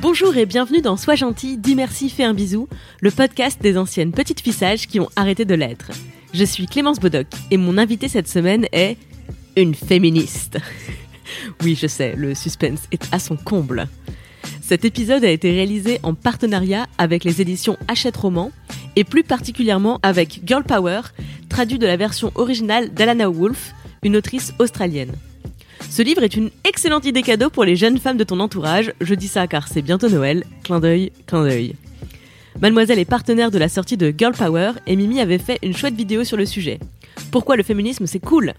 Bonjour et bienvenue dans Sois gentil, dis merci, fais un bisou, le podcast des anciennes petites fissages qui ont arrêté de l'être. Je suis Clémence Bodoc et mon invité cette semaine est une féministe. oui, je sais, le suspense est à son comble. Cet épisode a été réalisé en partenariat avec les éditions Hachette Roman et plus particulièrement avec Girl Power, traduit de la version originale d'Alana Wolf, une autrice australienne. Ce livre est une excellente idée cadeau pour les jeunes femmes de ton entourage. Je dis ça car c'est bientôt Noël. Clin d'œil, clin d'œil. Mademoiselle est partenaire de la sortie de Girl Power et Mimi avait fait une chouette vidéo sur le sujet. Pourquoi le féminisme c'est cool?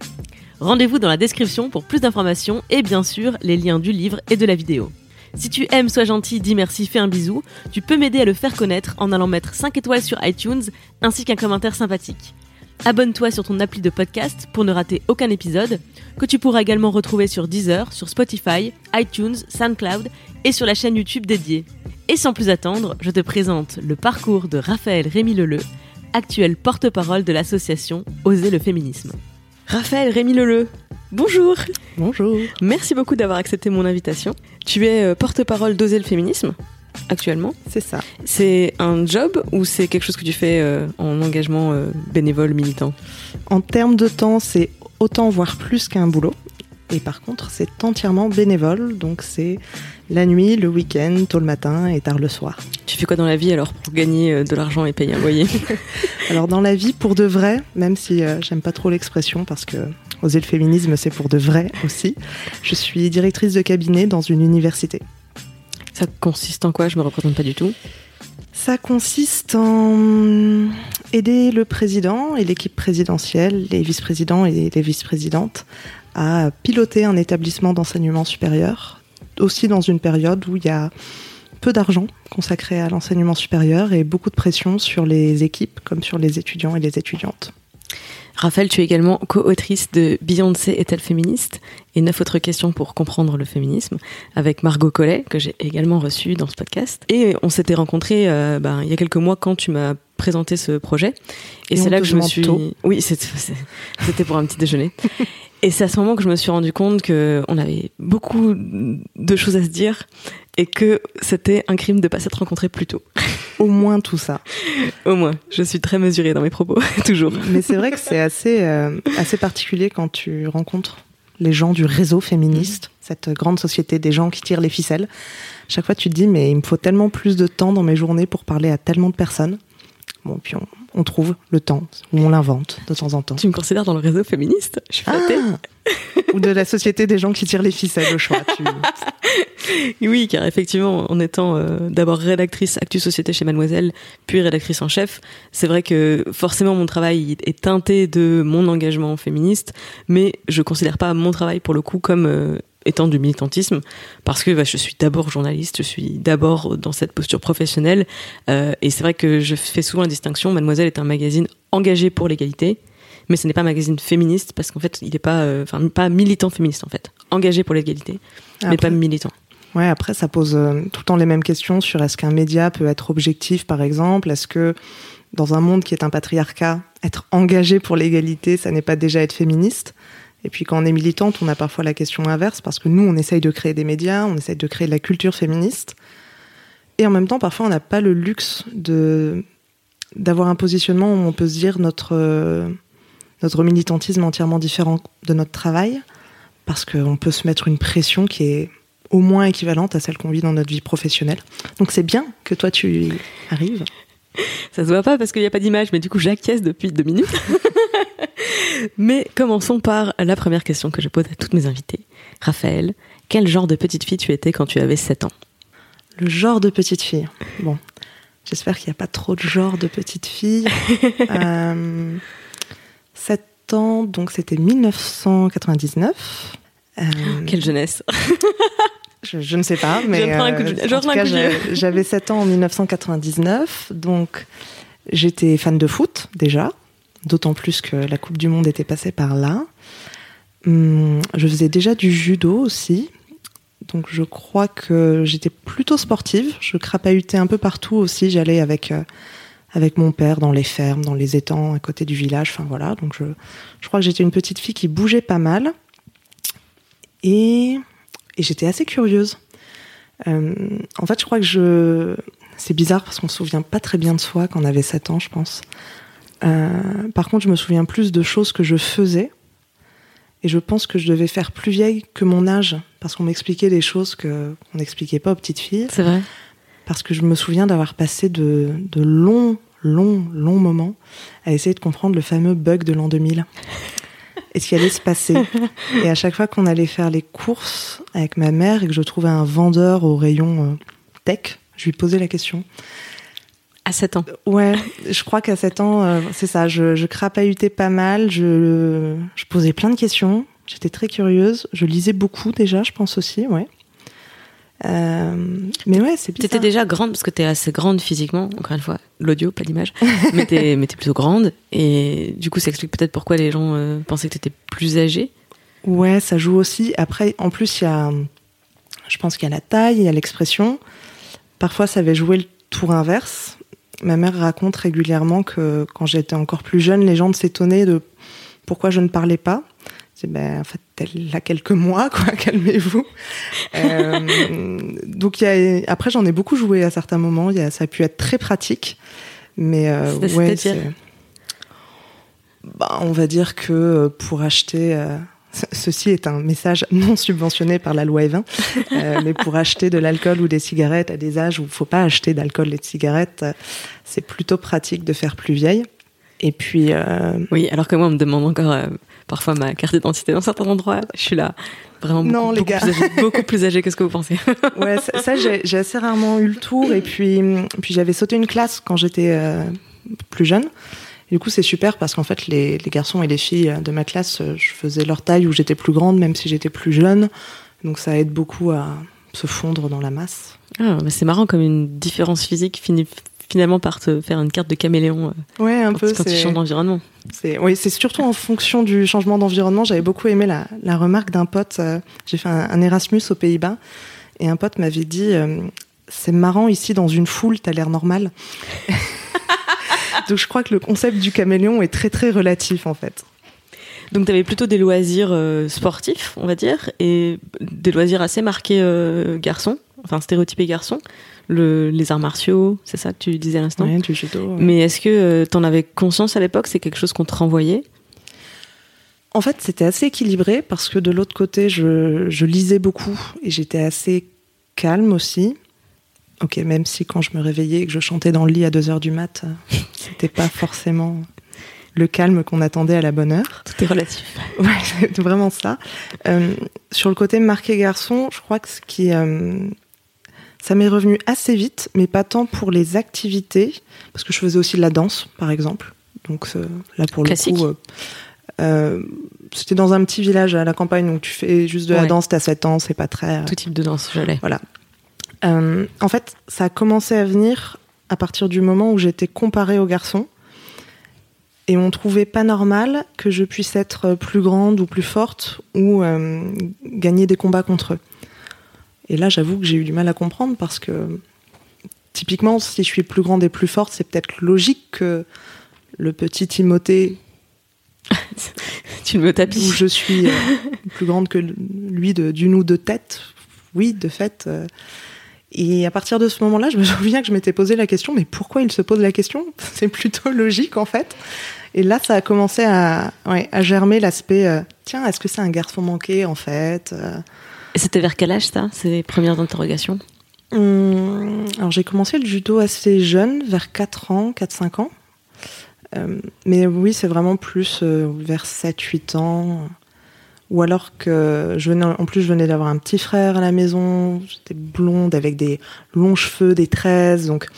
Rendez-vous dans la description pour plus d'informations et bien sûr les liens du livre et de la vidéo. Si tu aimes Sois gentil, dis merci, fais un bisou, tu peux m'aider à le faire connaître en allant mettre 5 étoiles sur iTunes ainsi qu'un commentaire sympathique. Abonne-toi sur ton appli de podcast pour ne rater aucun épisode, que tu pourras également retrouver sur Deezer, sur Spotify, iTunes, SoundCloud et sur la chaîne YouTube dédiée. Et sans plus attendre, je te présente le parcours de Raphaël Rémy Leleu, actuel porte-parole de l'association Oser le féminisme. Raphaël Rémy Leleu, bonjour Bonjour. Merci beaucoup d'avoir accepté mon invitation. Tu es euh, porte-parole d'Oser le féminisme actuellement. C'est ça. C'est un job ou c'est quelque chose que tu fais euh, en engagement euh, bénévole, militant? En termes de temps, c'est autant voire plus qu'un boulot. Et par contre, c'est entièrement bénévole, donc c'est la nuit, le week-end, tôt le matin et tard le soir. Tu fais quoi dans la vie alors pour gagner euh, de l'argent et payer un loyer? Alors dans la vie, pour de vrai, même si euh, j'aime pas trop l'expression parce que oser le féminisme, c'est pour de vrai aussi, je suis directrice de cabinet dans une université. Ça consiste en quoi? Je me représente pas du tout. Ça consiste en aider le président et l'équipe présidentielle, les vice-présidents et les vice-présidentes à piloter un établissement d'enseignement supérieur, aussi dans une période où il y a peu d'argent consacré à l'enseignement supérieur et beaucoup de pression sur les équipes comme sur les étudiants et les étudiantes. Raphaël, tu es également co-autrice de Beyoncé est-elle féministe et neuf autres questions pour comprendre le féminisme avec Margot Collet que j'ai également reçue dans ce podcast. Et on s'était rencontrés euh, ben, il y a quelques mois quand tu m'as présenté ce projet. Et, c'est là que je me suis. Tôt. Oui, c'était pour un petit déjeuner. Et c'est à ce moment que je me suis rendu compte que on avait beaucoup de choses à se dire et que c'était un crime de pas s'être rencontrés plus tôt. Au moins tout ça. Au moins, je suis très mesurée dans mes propos, toujours. Mais c'est vrai que c'est assez, euh, assez particulier quand tu rencontres les gens du réseau féministe, cette grande société des gens qui tirent les ficelles. Chaque fois, tu te dis, mais il me faut tellement plus de temps dans mes journées pour parler à tellement de personnes. Bon, puis on, on trouve le temps, ou on l'invente de temps en temps. Tu me considères dans le réseau féministe? Je suis flattée. Ah ou de la société des gens qui tirent les ficelles au choix. Tu... Oui, car effectivement, en étant euh, d'abord rédactrice Actu Société chez Mademoiselle, puis rédactrice en chef, c'est vrai que forcément mon travail est teinté de mon engagement féministe, mais je considère pas mon travail pour le coup comme euh, étant du militantisme, parce que bah, je suis d'abord journaliste, je suis d'abord dans cette posture professionnelle, euh, et c'est vrai que je fais souvent la distinction. Mademoiselle est un magazine engagé pour l'égalité, mais ce n'est pas un magazine féministe parce qu'en fait, il n'est pas, euh, pas militant féministe en fait, engagé pour l'égalité, mais pas militant. Ouais, après, ça pose euh, tout le temps les mêmes questions sur est-ce qu'un média peut être objectif, par exemple? Est-ce que, dans un monde qui est un patriarcat, être engagé pour l'égalité, ça n'est pas déjà être féministe? Et puis, quand on est militante, on a parfois la question inverse, parce que nous, on essaye de créer des médias, on essaye de créer de la culture féministe. Et en même temps, parfois, on n'a pas le luxe de d'avoir un positionnement où on peut se dire notre, euh, notre militantisme est entièrement différent de notre travail, parce qu'on peut se mettre une pression qui est au moins équivalente à celle qu'on vit dans notre vie professionnelle. Donc c'est bien que toi tu y arrives. Ça se voit pas parce qu'il n'y a pas d'image, mais du coup j'acquiesce depuis deux minutes. mais commençons par la première question que je pose à toutes mes invitées. Raphaël, quel genre de petite fille tu étais quand tu avais 7 ans? Le genre de petite fille. Bon, j'espère qu'il n'y a pas trop de genre de petite fille. Euh, 7 ans, donc c'était 1999. Euh, Quelle jeunesse je, ne sais pas, mais j'avais 7 ans en 1999, donc j'étais fan de foot déjà, d'autant plus que la Coupe du Monde était passée par là. Hum, je faisais déjà du judo aussi, donc je crois que j'étais plutôt sportive. Je crapahutais un peu partout aussi. J'allais avec euh, avec mon père dans les fermes, dans les étangs à côté du village. Enfin voilà. Donc je crois que j'étais une petite fille qui bougeait pas mal et j'étais assez curieuse. Euh, en fait, je crois que je c'est bizarre parce qu'on se souvient pas très bien de soi quand on avait 7 ans, je pense. Euh, par contre, je me souviens plus de choses que je faisais et je pense que je devais faire plus vieille que mon âge, parce qu'on m'expliquait des choses que qu'on n'expliquait pas aux petites filles. C'est vrai. Parce que je me souviens d'avoir passé de, de longs, longs, longs moments à essayer de comprendre le fameux bug de l'an 2000. et ce qui allait se passer. Et à chaque fois qu'on allait faire les courses avec ma mère et que je trouvais un vendeur au rayon euh, tech, je lui posais la question. À 7 ans. Ouais, je crois qu'à 7 ans, euh, c'est ça, je, je crapahutais pas mal, je, je posais plein de questions, j'étais très curieuse, je lisais beaucoup déjà, je pense aussi, ouais. Euh, mais ouais, c'est T'étais déjà grande, parce que t'es assez grande physiquement, encore une fois, l'audio, pas l'image, mais t'es plutôt grande, et du coup ça explique peut-être pourquoi les gens euh, pensaient que t'étais plus âgée. Ouais, ça joue aussi. Après, en plus, il y a, je pense qu'il y a la taille, il y a l'expression. Parfois, ça avait joué le tour inverse ma mère raconte régulièrement que quand j'étais encore plus jeune, les gens s'étonnaient de pourquoi je ne parlais pas. C'est ben en fait elle a quelques mois quoi, calmez-vous. euh, donc y a, après j'en ai beaucoup joué à certains moments. Y a, ça a pu être très pratique, mais euh, ouais, bah, on va dire que euh, pour acheter euh, Ceci est un message non subventionné par la loi Evin, euh, mais pour acheter de l'alcool ou des cigarettes à des âges où il ne faut pas acheter d'alcool et de cigarettes, euh, c'est plutôt pratique de faire plus vieille. Et puis. Euh... Oui, alors que moi, on me demande encore euh, parfois ma carte d'identité dans certains endroits. Je suis là, vraiment beaucoup, non, les gars. Plus, âgée, beaucoup plus âgée que ce que vous pensez. ouais, ça, ça j'ai assez rarement eu le tour. Et puis, puis j'avais sauté une classe quand j'étais euh, plus jeune du coup, c'est super parce qu'en fait, les, les, garçons et les filles de ma classe, euh, je faisais leur taille où j'étais plus grande, même si j'étais plus jeune. Donc, ça aide beaucoup à se fondre dans la masse. Ah, c'est marrant comme une différence physique finit finalement par te faire une carte de caméléon. Euh, ouais, un quand, peu. Quand tu changes d'environnement. Oui, c'est surtout en fonction du changement d'environnement. J'avais beaucoup aimé la, la remarque d'un pote. Euh, J'ai fait un, un, Erasmus aux Pays-Bas et un pote m'avait dit euh, c'est marrant ici dans une foule, t'as l'air normal. Donc je crois que le concept du caméléon est très très relatif en fait. Donc tu avais plutôt des loisirs euh, sportifs, on va dire, et des loisirs assez marqués euh, garçons, enfin stéréotypés garçons. Le, les arts martiaux, c'est ça que tu disais à l'instant Oui, du judo. Ouais. Mais est-ce que euh, tu en avais conscience à l'époque? C'est quelque chose qu'on te renvoyait? En fait, c'était assez équilibré parce que de l'autre côté, je, je lisais beaucoup et j'étais assez calme aussi. Ok, même si quand je me réveillais et que je chantais dans le lit à 2 heures du mat, c'était pas forcément le calme qu'on attendait à la bonne heure. Tout est relatif. Ouais, c'est vraiment ça. Euh, sur le côté marqué garçon, je crois que ce qui. Euh, ça m'est revenu assez vite, mais pas tant pour les activités, parce que je faisais aussi de la danse, par exemple. Donc euh, là, pour Classique. le coup. Euh, c'était dans un petit village à la campagne, donc tu fais juste de Ouais. la danse, t'as 7 ans, c'est pas très. Tout type de danse, je l'ai. Voilà. Euh, en fait, ça a commencé à venir à partir du moment où j'étais comparée aux garçons. Et on trouvait pas normal que je puisse être plus grande ou plus forte ou euh, gagner des combats contre eux. Et là, j'avoue que j'ai eu du mal à comprendre parce que typiquement, si je suis plus grande et plus forte, c'est peut-être logique que le petit Timothée tu me où tapis. je suis euh, plus grande que lui d'une ou deux têtes. Oui, de fait. euh. Et à partir de ce moment-là, je me souviens que je m'étais posé la question, mais pourquoi il se pose la question? C'est plutôt logique en fait. Et là, ça a commencé à, ouais, à germer l'aspect, euh, tiens, est-ce que c'est un garçon manqué en fait Euh, Et c'était vers quel âge ça Ces premières interrogations? Hum, alors j'ai commencé le judo assez jeune, vers 4 ans, 4-5 ans. Euh, mais oui, c'est vraiment plus euh, vers 7-8 ans. Ou alors que je venais, en plus je venais d'avoir un petit frère à la maison, j'étais blonde avec des longs cheveux, des tresses, donc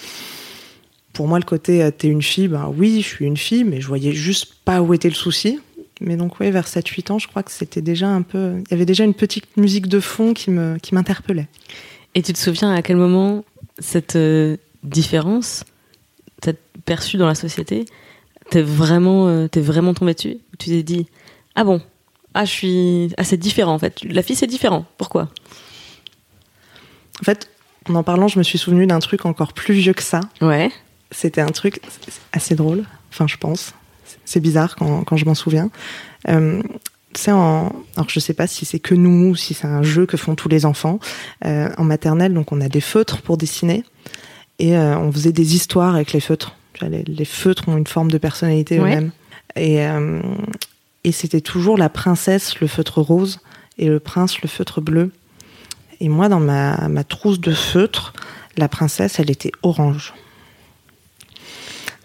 pour moi le côté euh, t'es une fille, ben oui je suis une fille, mais je voyais juste pas où était le souci. Mais donc, oui, vers 7-8 ans, je crois que c'était déjà un peu. Il y avait déjà une petite musique de fond qui me qui m'interpellait. Et tu te souviens à quel moment cette euh, différence, t'as perçue dans la société, t'es vraiment, euh, t'es vraiment dessus? Tu t'es dit, ah bon, ah, je suis. Ah, c'est différent en fait. La fille, c'est différent. Pourquoi? En fait, en en parlant, je me suis souvenu d'un truc encore plus vieux que ça. Ouais. C'était un truc assez drôle, enfin, je pense. C'est bizarre quand, quand je m'en souviens. Euh, c'est en, alors je sais pas si c'est que nous, ou si c'est un jeu que font tous les enfants euh, en maternelle. Donc on a des feutres pour dessiner et euh, on faisait des histoires avec les feutres. Les, les feutres ont une forme de personnalité Ouais. eux-mêmes. Et, euh, et c'était toujours la princesse le feutre rose et le prince le feutre bleu. Et moi, dans ma, ma trousse de feutres, la princesse, elle était orange.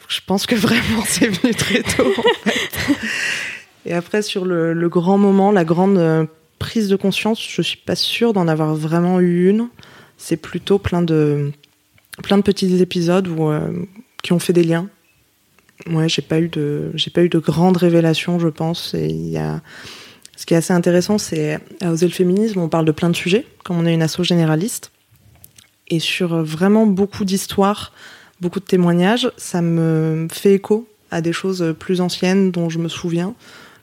Je pense que vraiment c'est venu très tôt. Et après, sur le, le grand moment, la grande euh, prise de conscience, je suis pas sûre d'en avoir vraiment eu une. C'est plutôt plein de, plein de petits épisodes euh, qui ont fait des liens. Ouais, j'ai pas eu de, j'ai pas eu de grandes révélations, je pense. Et il y a, ce qui est assez intéressant, c'est à Oser le féminisme, on parle de plein de sujets, comme on est une asso généraliste. Et sur euh, vraiment beaucoup d'histoires, beaucoup de témoignages, ça me fait écho à des choses plus anciennes dont je me souviens,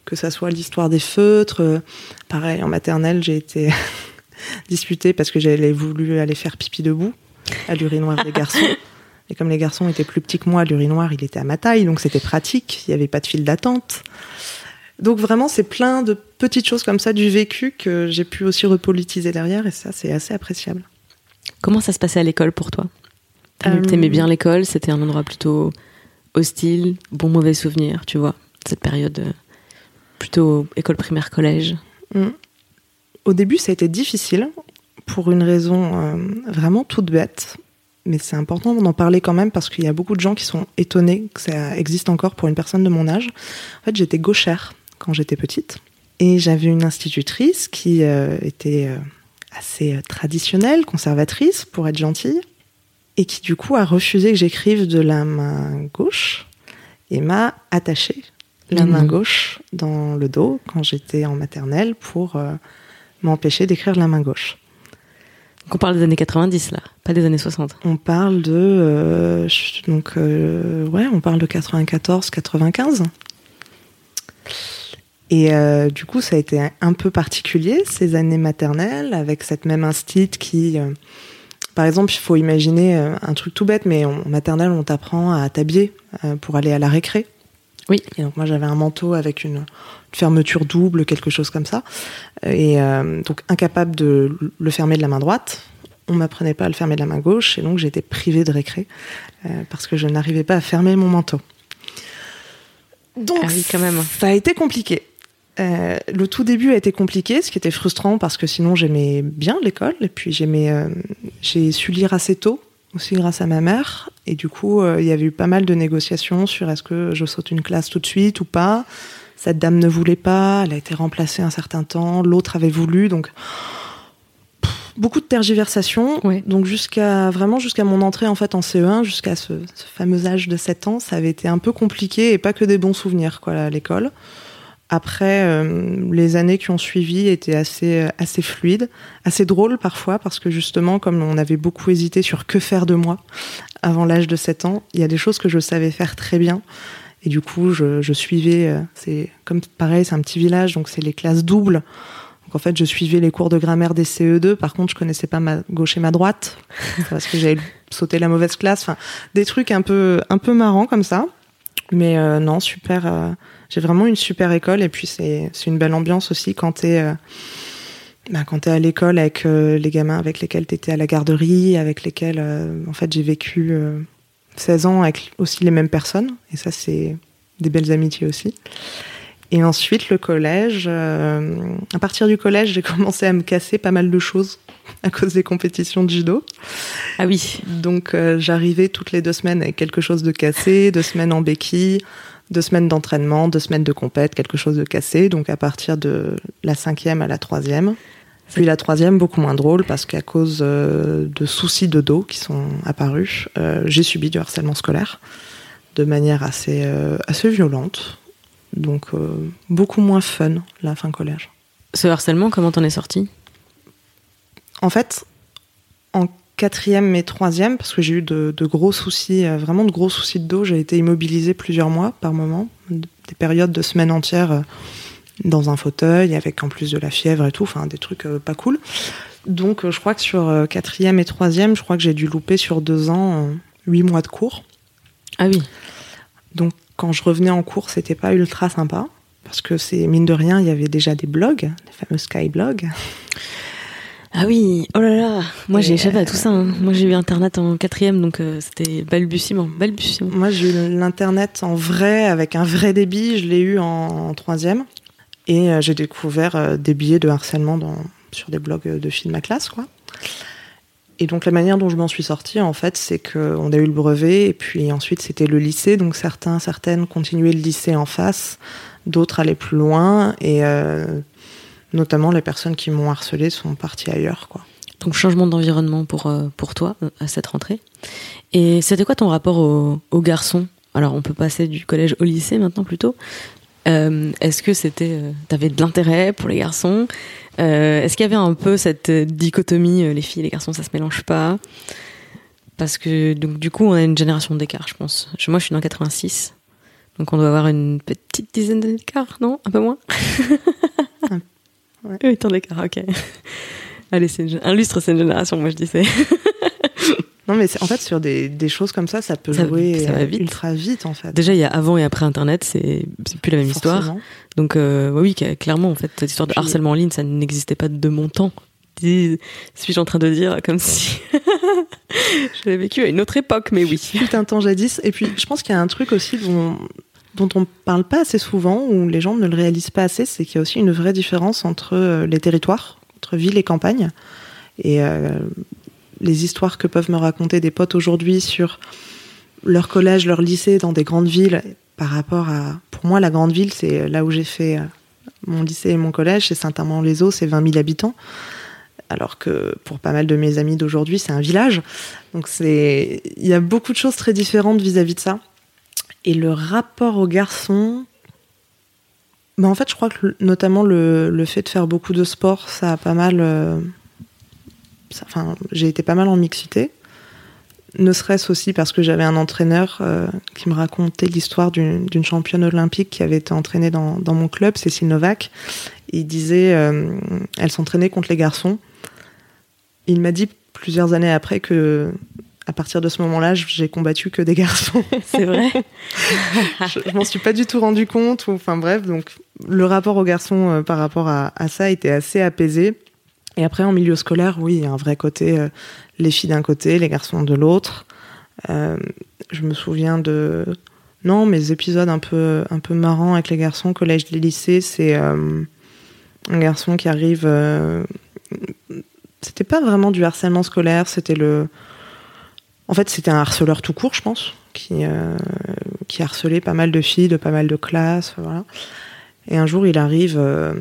que ça soit l'histoire des feutres. euh, Pareil, en maternelle, j'ai été disputée parce que j'avais voulu aller faire pipi debout à l'urinoir des garçons. Et comme les garçons étaient plus petits que moi, l'urinoir, il était à ma taille, donc c'était pratique, il n'y avait pas de file d'attente. Donc vraiment, c'est plein de petites choses comme ça du vécu que j'ai pu aussi repolitiser derrière, et ça, c'est assez appréciable. Comment ça se passait à l'école pour toi? T'aimais Euh, t'aimais bien l'école C'était un endroit plutôt hostile, bon mauvais souvenir, tu vois Cette période euh, plutôt école primaire collège. Mm. Au début, ça a été difficile pour une raison euh, vraiment toute bête. Mais c'est important d'en parler quand même parce qu'il y a beaucoup de gens qui sont étonnés que ça existe encore pour une personne de mon âge. En fait, j'étais gauchère quand j'étais petite. Et j'avais une institutrice qui euh, était euh, assez euh, traditionnelle, conservatrice, pour être gentille, et qui du coup a refusé que j'écrive de la main gauche et m'a attaché la Mais main gauche dans le dos quand j'étais en maternelle pour euh, m'empêcher d'écrire de la main gauche. Donc on parle des années 90 là, pas des années 60. On parle de euh, donc euh, ouais, on parle de 94, 95. Et euh, du coup, ça a été un, peu particulier ces années maternelles avec cette même instit qui, par exemple, il faut imaginer un truc tout bête, mais en maternelle, on t'apprend à t'habiller pour aller à la récré. Oui. Et donc moi, j'avais un manteau avec une, une fermeture double, quelque chose comme ça, et euh, donc incapable de le fermer de la main droite on m'apprenait pas à le fermer de la main gauche et donc été privée de récré euh, parce que je n'arrivais pas à fermer mon manteau. Donc Ah oui, quand même. ça a été compliqué. Euh, le tout début a été compliqué, ce qui était frustrant parce que sinon j'aimais bien l'école et puis j'aimais, j'ai su lire assez tôt aussi grâce à ma mère et du coup euh, il y avait eu pas mal de négociations sur est-ce que je saute une classe tout de suite ou pas. Cette dame ne voulait pas, elle a été remplacée un certain temps, l'autre avait voulu donc beaucoup de tergiversations. Donc jusqu'à vraiment jusqu'à mon entrée en fait en CE1, jusqu'à ce, ce fameux âge de 7 ans, ça avait été un peu compliqué et pas que des bons souvenirs quoi à l'école. Après, euh, les années qui ont suivi étaient assez assez fluides, assez drôles parfois parce que justement comme on avait beaucoup hésité sur que faire de moi avant l'âge de 7 ans, il y a des choses que je savais faire très bien. Et du coup, je, je suivais, euh, c'est comme pareil, c'est un petit village, donc c'est les classes doubles. Donc en fait, je suivais les cours de grammaire des CE2. Par contre, je connaissais pas ma gauche et ma droite parce que j'avais sauté la mauvaise classe. Enfin, des trucs un peu un peu marrants comme ça. Mais euh, non, super. J'ai vraiment une super école et puis c'est c'est une belle ambiance aussi quand t'es euh, bah, quand t'es à l'école avec euh, les gamins avec lesquels t'étais à la garderie, avec lesquels euh, en fait j'ai vécu euh, 16 ans avec aussi les mêmes personnes et ça c'est des belles amitiés aussi. Et ensuite, le collège. à partir du collège, j'ai commencé à me casser pas mal de choses à cause des compétitions de judo. Ah oui. Donc, j'arrivais toutes les deux semaines avec quelque chose de cassé, deux semaines en béquille, deux semaines d'entraînement, deux semaines de compète, quelque chose de cassé. Donc, à partir de la cinquième à la troisième. Puis la troisième, beaucoup moins drôle, parce qu'à cause euh, de soucis de dos qui sont apparus, euh, j'ai subi du harcèlement scolaire de manière assez, euh, assez violente. Donc beaucoup moins fun la fin collège. Ce harcèlement, comment t'en es sorti En fait, en quatrième et troisième, parce que j'ai eu de, gros soucis, euh, vraiment de gros soucis de dos. J'ai été immobilisée plusieurs mois par moment, des périodes de semaines entières euh, dans un fauteuil, avec en plus de la fièvre et tout, enfin des trucs euh, pas cool. Donc je crois que sur quatrième et troisième, je crois que j'ai dû louper sur deux ans huit mois de cours. Ah oui. Donc quand je revenais en cours, c'était pas ultra sympa parce que c'est mine de rien, il y avait déjà des blogs, les fameux Skyblogs. Ah oui, oh là là, moi j'ai échappé à tout ça. Hein. Moi j'ai eu Internet en quatrième, donc euh, c'était balbutiement, balbutiement. Moi j'ai eu l'Internet en vrai, avec un vrai débit, je l'ai eu en, troisième. Et euh, j'ai découvert euh, des billets de harcèlement dans, sur des blogs de de ma classe, quoi. Et donc la manière dont je m'en suis sortie, en fait, c'est qu'on a eu le brevet, et puis ensuite c'était le lycée, donc certains, certaines continuaient le lycée en face, d'autres allaient plus loin, et notamment les personnes qui m'ont harcelé sont parties ailleurs. Quoi. Donc changement d'environnement pour, euh, pour toi euh, à cette rentrée. Et c'était quoi ton rapport aux, garçons Alors on peut passer du collège au lycée maintenant plutôt. Euh, est-ce que c'était, t'avais de l'intérêt pour les garçons? Est-ce qu'il y avait un peu cette dichotomie, les filles et les garçons, ça se mélange pas? Parce que donc du coup, on a une génération d'écart, je pense. Moi, je suis dans 86, donc on doit avoir une petite dizaine d'écart, non? Un peu moins? Ouais. Oui, tant d'écart, ok. Allez, c'est un lustre, c'est une génération, moi je disais. non, mais en fait, sur des, des, choses comme ça, ça peut jouer ça va vite. ultra vite, en fait. Déjà, il y a avant et après Internet, c'est plus la même histoire. Donc, euh, oui, clairement, en fait, cette histoire de harcèlement en ligne, ça n'existait pas de mon temps. Suis-je en train de dire comme si j'avais vécu à une autre époque, mais oui. Tout un temps jadis. Et puis, je pense qu'il y a un truc aussi dont dont on parle pas assez souvent, ou les gens ne le réalisent pas assez, c'est qu'il y a aussi une vraie différence entre euh, les territoires, entre ville et campagne. Et euh, les histoires que peuvent me raconter des potes aujourd'hui sur leur collège, leur lycée dans des grandes villes, par rapport à. Pour moi, la grande ville, c'est là où j'ai fait euh, mon lycée et mon collège, c'est Saint-Amand-les-Eaux, c'est 20 000 habitants. Alors que pour pas mal de mes amis d'aujourd'hui, c'est un village. Donc c'est, il y a beaucoup de choses très différentes vis-à-vis -vis de ça. Et le rapport aux garçons, bah en fait, je crois que notamment le, le, fait de faire beaucoup de sport, ça a pas mal. Euh, enfin, j'ai été pas mal en mixité. Ne serait-ce aussi parce que j'avais un entraîneur euh, qui me racontait l'histoire d'une championne olympique qui avait été entraînée dans, dans mon club, Cécile Novak. Il disait, euh, elle s'entraînait contre les garçons. Il m'a dit plusieurs années après que à partir de ce moment-là, j'ai combattu que des garçons. C'est vrai. je, m'en suis pas du tout rendu compte. enfin bref, donc le rapport aux garçons euh, par rapport à, ça était assez apaisé. Et après, en milieu scolaire, oui, il y a un vrai côté, euh, les filles d'un côté, les garçons de l'autre. Euh, je me souviens de, non, mes épisodes un peu, un peu marrants avec les garçons, collège, lycée, c'est un garçon qui arrive. c'était pas vraiment du harcèlement scolaire, c'était le en fait, c'était un harceleur tout court, je pense, qui, euh, qui harcelait pas mal de filles de pas mal de classes. Voilà. Et un jour, il arrive, euh,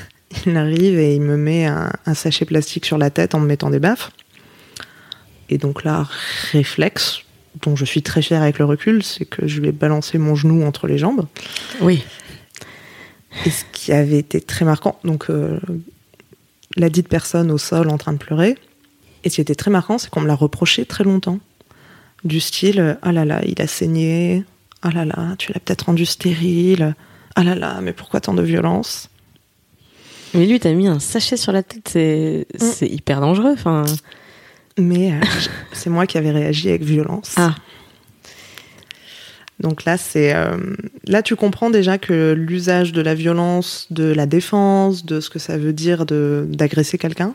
il arrive et il me met un, sachet plastique sur la tête en me mettant des baffes. Et donc là, réflexe, dont je suis très fière avec le recul, c'est que je lui ai balancé mon genou entre les jambes. Oui. Et ce qui avait été très marquant, donc euh, la dite personne au sol en train de pleurer. Et ce qui était très marquant, c'est qu'on me l'a reproché très longtemps du style ah là là, il a saigné, ah là là, tu l'as peut-être rendu stérile, ah là là, mais pourquoi tant de violence? Mais lui, t'as mis un sachet sur la tête, c'est mm. hyper dangereux. Enfin. Mais euh, c'est moi qui avais réagi avec violence. Ah. Donc là, c'est euh, là tu comprends déjà que l'usage de la violence, de la défense, de ce que ça veut dire d'agresser quelqu'un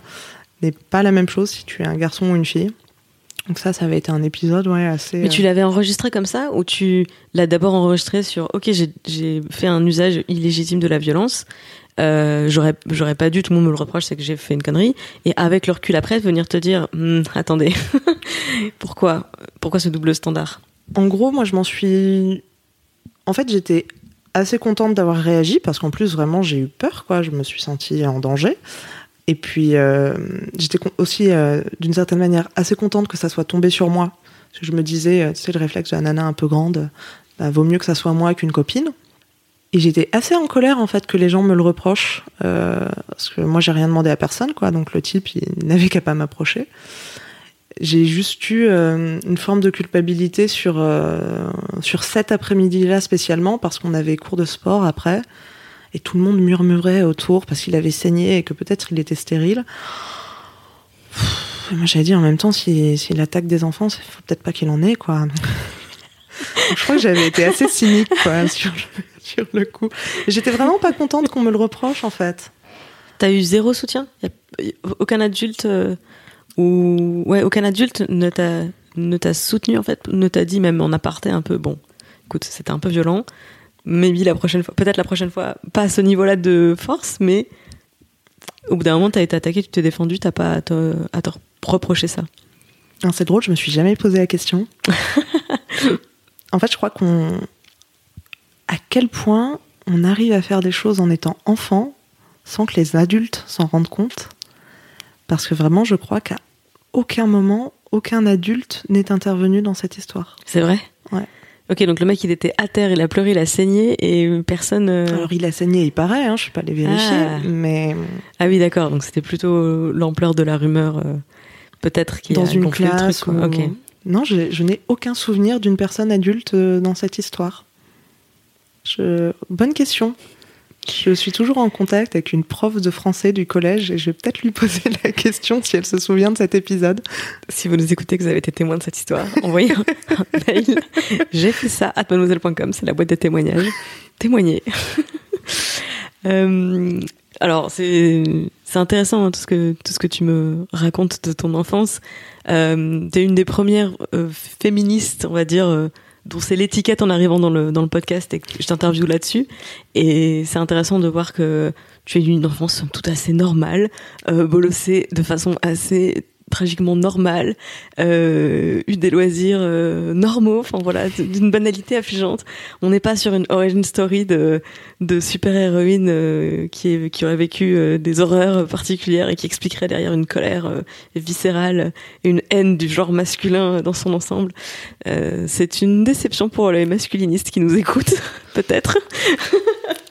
n'est pas la même chose si tu es un garçon ou une fille. Donc ça, ça avait été un épisode ouais, assez... Mais tu euh, l'avais enregistré comme ça ou tu l'as d'abord enregistré sur « Ok, j'ai fait un usage illégitime de la violence, euh, j'aurais j'aurais pas dû, tout le monde me le reproche, c'est que j'ai fait une connerie. » Et avec le recul après, venir te dire hmm, Attendez, pourquoi Pourquoi ce double standard ?» En gros, moi, je m'en suis... En fait, j'étais assez contente d'avoir réagi parce qu'en plus, vraiment, j'ai eu peur, quoi. Je me suis sentie en danger. Et puis, euh, j'étais aussi, euh, d'une certaine manière, assez contente que ça soit tombé sur moi. Parce que je me disais, euh, tu sais, le réflexe de la nana un peu grande, bah, vaut mieux que ça soit moi qu'une copine. Et j'étais assez en colère en fait que les gens me le reprochent parce que moi j'ai rien demandé à personne quoi donc le type il n'avait qu'à pas m'approcher. J'ai juste eu une forme de culpabilité sur sur cet après-midi là spécialement parce qu'on avait cours de sport après et tout le monde murmurait autour parce qu'il avait saigné et que peut-être il était stérile. moi j'avais dit en même temps s'il si, attaque des enfants, il faut peut-être pas qu'il en ait quoi. je crois que j'avais été assez cynique quoi sur le sur le coup. J'étais vraiment pas contente qu'on me le reproche en fait. T'as eu zéro soutien? Aucun adulte euh, ou ouais, aucun adulte ne t'a ne t'a soutenu en fait, ne t'a dit même en aparté un peu bon. Écoute, c'était un peu violent. Maybe la prochaine fois, peut-être la prochaine fois, pas à ce niveau-là de force, mais au bout d'un moment, t'as été attaqué, tu t'es défendu, t'as pas à te, à te reprocher ça. C'est drôle, je me suis jamais posé la question. en fait, je crois qu'on à quel point on arrive à faire des choses en étant enfant sans que les adultes s'en rendent compte. Parce que vraiment, je crois qu'à aucun moment, aucun adulte n'est intervenu dans cette histoire. C'est vrai? Ouais. Ok, donc le mec, il était à terre, il a pleuré, il a saigné, et personne. Euh, Alors il a saigné, il paraît, hein, je ne vais pas les vérifier, ah. mais. Ah oui, d'accord, donc c'était plutôt l'ampleur de la rumeur, euh, peut-être qui dans a une classe. truc, ou... Non, je, je n'ai aucun souvenir d'une personne adulte euh, dans cette histoire. Bonne question. Je suis toujours en contact avec une prof de français du collège et je vais peut-être lui poser la question si elle se souvient de cet épisode. Si vous nous écoutez, que vous avez été témoin de cette histoire, envoyez un, mail. J'ai fait ça à mademoiselle.com, c'est la boîte de témoignages. Témoignez. Euh, alors, c'est intéressant hein, tout, ce que, tout ce que tu me racontes de ton enfance. Euh, tu es une des premières euh, féministes, on va dire dont c'est l'étiquette en arrivant dans le, dans le podcast et que je t'interviewe là-dessus. Et c'est intéressant de voir que tu es une enfance tout assez normale, euh, bolossée de façon assez tragiquement normal, euh, eu des loisirs euh, normaux, enfin voilà, d'une banalité affligeante. On n'est pas sur une origin story de, super-héroïne euh, qui, aurait vécu des horreurs particulières et qui expliquerait derrière une colère viscérale et une haine du genre masculin dans son ensemble. C'est une déception pour les masculinistes qui nous écoutent, peut-être.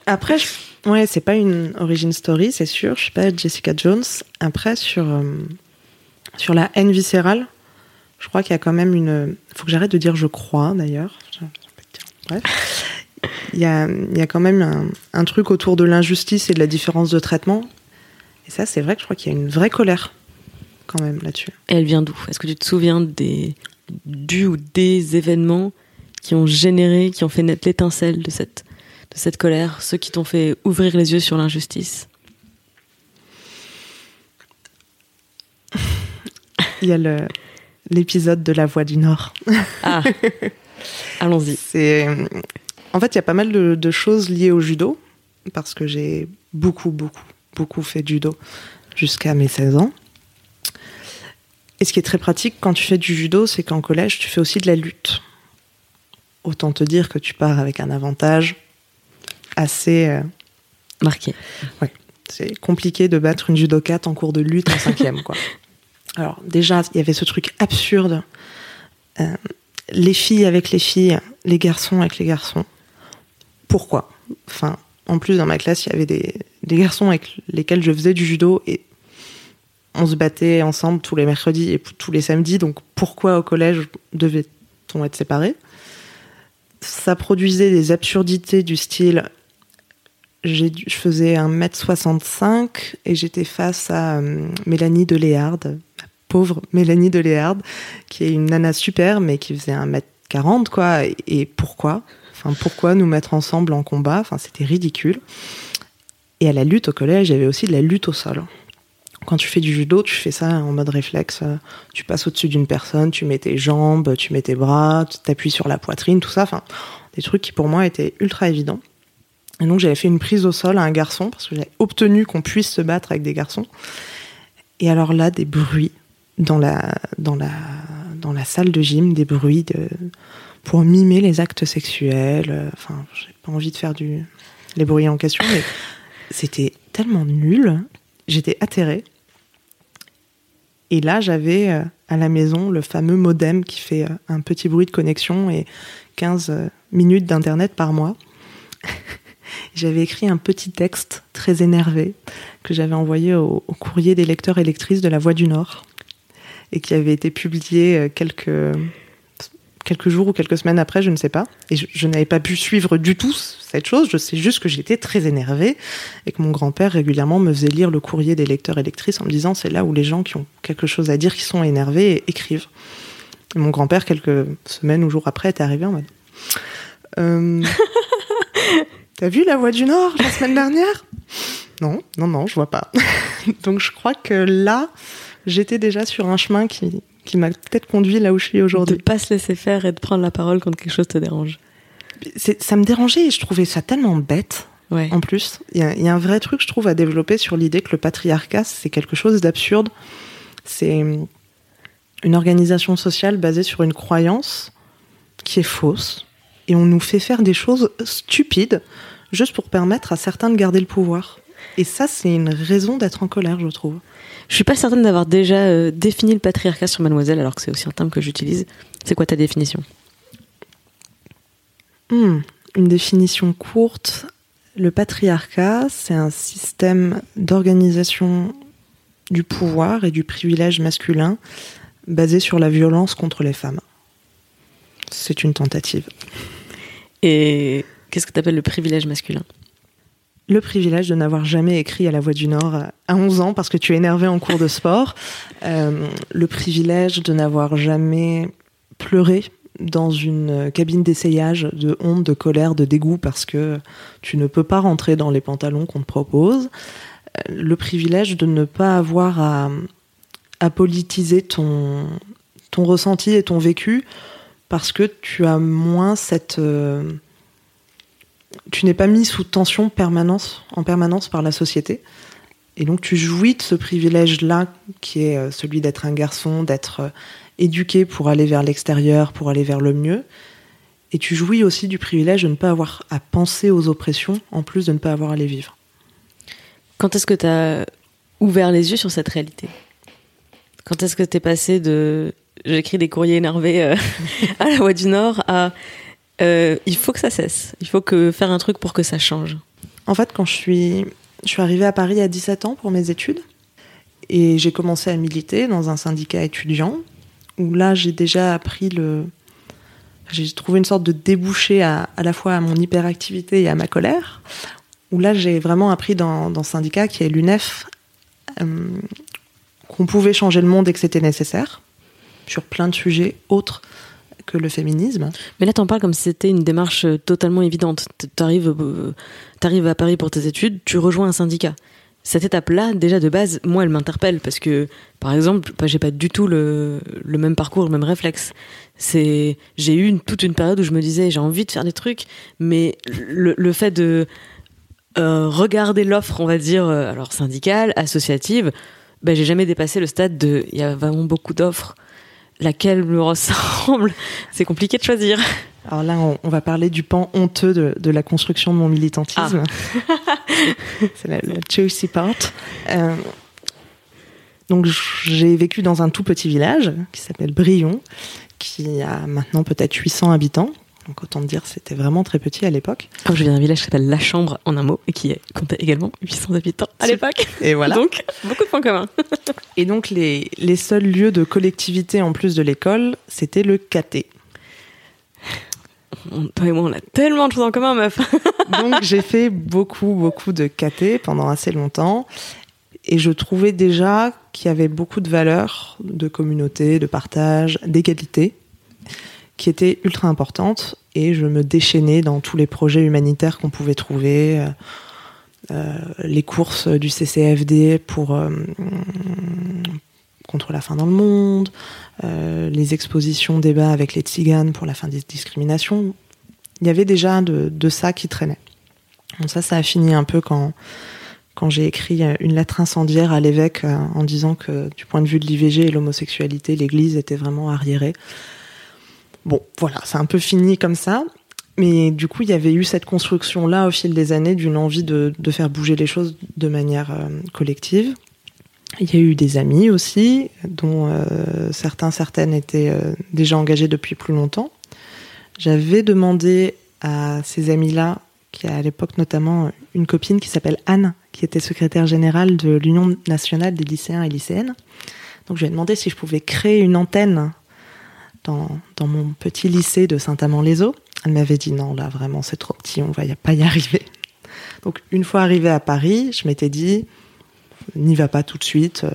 Après, ouais, c'est pas une origin story, c'est sûr. Je suis pas Jessica Jones. Après, sur sur la haine viscérale, je crois qu'il y a quand même une. Il faut que j'arrête de dire je crois d'ailleurs. Il y a, il y a quand même un, truc autour de l'injustice et de la différence de traitement. Et ça, c'est vrai que je crois qu'il y a une vraie colère quand même là-dessus. Et elle vient d'où? Est-ce que tu te souviens des, du ou des événements qui ont généré, qui ont fait naître l'étincelle de cette, de cette colère, ceux qui t'ont fait ouvrir les yeux sur l'injustice? Il y a l'épisode de La Voix du Nord. Ah, allons-y. C'est, en fait, il y a pas mal de, choses liées au judo, parce que j'ai beaucoup, beaucoup, beaucoup fait de judo jusqu'à mes 16 ans. Et ce qui est très pratique quand tu fais du judo, c'est qu'en collège, tu fais aussi de la lutte. Autant te dire que tu pars avec un avantage assez euh, marqué. Ouais. C'est compliqué de battre une judokate en cours de lutte en cinquième, quoi. Alors déjà, il y avait ce truc absurde. Euh, les filles avec les filles, les garçons avec les garçons. Pourquoi? En plus, dans ma classe, il y avait des, garçons avec lesquels je faisais du judo et on se battait ensemble tous les mercredis et tous les samedis. Donc pourquoi au collège devait-on être séparés? Ça produisait des absurdités du style je faisais 1m65 et j'étais face à euh, Mélanie Deléarde, pauvre Mélanie Deléarde, qui est une nana super, mais qui faisait 1m40, quoi. Et, pourquoi? Enfin, pourquoi nous mettre ensemble en combat? Enfin, c'était ridicule. Et à la lutte au collège, il y avait aussi de la lutte au sol. Quand tu fais du judo, tu fais ça en mode réflexe. Tu passes au-dessus d'une personne, tu mets tes jambes, tu mets tes bras, tu t'appuies sur la poitrine, tout ça. Enfin, des trucs qui pour moi étaient ultra évidents. Et donc j'avais fait une prise au sol à un garçon parce que j'avais obtenu qu'on puisse se battre avec des garçons. Et alors là, des bruits dans la, dans la, dans la salle de gym, des bruits de, pour mimer les actes sexuels. Enfin, j'ai pas envie de faire du, les bruits en question, mais c'était tellement nul. J'étais atterrée. Et là, j'avais euh, à la maison le fameux modem qui fait euh, un petit bruit de connexion et 15 euh, minutes d'internet par mois. J'avais écrit un petit texte très énervé que j'avais envoyé au, courrier des lecteurs et lectrices de La Voix du Nord et qui avait été publié euh, quelques quelques jours ou quelques semaines après, je ne sais pas. Et je, n'avais pas pu suivre du tout cette chose. Je sais juste que j'étais très énervée et que mon grand-père régulièrement me faisait lire le courrier des lecteurs et lectrices en me disant c'est là où les gens qui ont quelque chose à dire, qui sont énervés, écrivent. Mon grand-père, quelques semaines ou jours après, est arrivé en mode euh, T'as vu la Voix du Nord la semaine dernière? Non, non, non, je vois pas. Donc je crois que là, j'étais déjà sur un chemin qui, qui m'a peut-être conduit là où je suis aujourd'hui. De pas se laisser faire et de prendre la parole quand quelque chose te dérange. Ça me dérangeait et je trouvais ça tellement bête. Ouais. En plus, il y, y, a un vrai truc, je trouve, à développer sur l'idée que le patriarcat, c'est quelque chose d'absurde. C'est une organisation sociale basée sur une croyance qui est fausse. Et on nous fait faire des choses stupides juste pour permettre à certains de garder le pouvoir. Et ça, c'est une raison d'être en colère, je trouve. Je suis pas certaine d'avoir déjà euh, défini le patriarcat sur Mademoiselle, alors que c'est aussi un terme que j'utilise. C'est quoi ta définition? Hmm, Une définition courte. Le patriarcat, c'est un système d'organisation du pouvoir et du privilège masculin basé sur la violence contre les femmes. C'est une tentative. Et qu'est-ce que tu appelles le privilège masculin le privilège de n'avoir jamais écrit à la Voix du Nord à 11 ans parce que tu es énervé en cours de sport. Euh, le privilège de n'avoir jamais pleuré dans une cabine d'essayage de honte, de colère, de dégoût parce que tu ne peux pas rentrer dans les pantalons qu'on te propose. Euh, le privilège de ne pas avoir à, à politiser ton, ton ressenti et ton vécu parce que tu as moins cette... Euh, tu n'es pas mis sous tension permanence, en permanence par la société. Et donc tu jouis de ce privilège-là, qui est euh, celui d'être un garçon, d'être euh, éduqué pour aller vers l'extérieur, pour aller vers le mieux. Et tu jouis aussi du privilège de ne pas avoir à penser aux oppressions, en plus de ne pas avoir à les vivre. Quand est-ce que tu as ouvert les yeux sur cette réalité? Quand est-ce que tu es passé de j'écris des courriers énervés euh, à la Voix du Nord à euh, il faut que ça cesse. Il faut que faire un truc pour que ça change. En fait, quand je suis, je suis arrivée à Paris à 17 ans pour mes études, et j'ai commencé à militer dans un syndicat étudiant, où là, j'ai déjà appris le. J'ai trouvé une sorte de débouché à, à la fois à mon hyperactivité et à ma colère, où là, j'ai vraiment appris dans, ce syndicat qui est l'UNEF euh, qu'on pouvait changer le monde et que c'était nécessaire, sur plein de sujets autres que le féminisme. Mais là, t'en parles comme si c'était une démarche euh, totalement évidente. T'arrives, euh, t'arrives à Paris pour tes études, tu rejoins un syndicat. Cette étape-là, déjà de base, moi, elle m'interpelle parce que, par exemple, bah, j'ai pas du tout le, même parcours, le même réflexe. C'est, j'ai eu toute une période où je me disais, j'ai envie de faire des trucs, mais le, fait de euh, regarder l'offre, on va dire, alors syndicale, associative, ben, j'ai jamais dépassé le stade de, il y a vraiment beaucoup d'offres laquelle me ressemble. C'est compliqué de choisir. Alors là, on, on, va parler du pan honteux de, de, la construction de mon militantisme. Ah. C'est la, la juicy part. Euh, donc j'ai vécu dans un tout petit village qui s'appelle Brion, qui a maintenant peut-être 800 habitants. Donc autant dire, c'était vraiment très petit à l'époque. Je viens d'un village qui s'appelle La Chambre en un mot et qui comptait également 800 habitants à l'époque. Et voilà. donc beaucoup de points communs. et donc les, les seuls lieux de collectivité en plus de l'école, c'était le caté. Toi et moi, on a tellement de choses en commun, meuf. donc j'ai fait beaucoup, beaucoup de caté pendant assez longtemps. Et je trouvais déjà qu'il y avait beaucoup de valeurs de communauté, de partage, d'égalité qui était ultra importante et je me déchaînais dans tous les projets humanitaires qu'on pouvait trouver, euh, euh, les courses du CCFD pour euh, contre la faim dans le monde, les expositions débats avec les tziganes pour la fin des discriminations. Il y avait déjà de, de ça qui traînait. Donc ça, ça a fini un peu quand quand j'ai écrit une lettre incendiaire à l'évêque en disant que du point de vue de l'IVG et l'homosexualité, l'Église était vraiment arriérée. Bon, voilà, c'est un peu fini comme ça. Mais du coup, il y avait eu cette construction-là au fil des années d'une envie de, faire bouger les choses de manière euh, collective. Il y a eu des amis aussi, dont euh, certains, certaines étaient euh, déjà engagés depuis plus longtemps. J'avais demandé à ces amis-là, a à l'époque notamment une copine qui s'appelle Anne, qui était secrétaire générale de l'Union nationale des lycéens et lycéennes. Donc je lui ai demandé si je pouvais créer une antenne dans, mon petit lycée de Saint-Amand-les-Eaux. Elle m'avait dit non, là vraiment c'est trop petit, on va pas y arriver. Donc une fois arrivé à Paris, je m'étais dit n'y va pas tout de suite.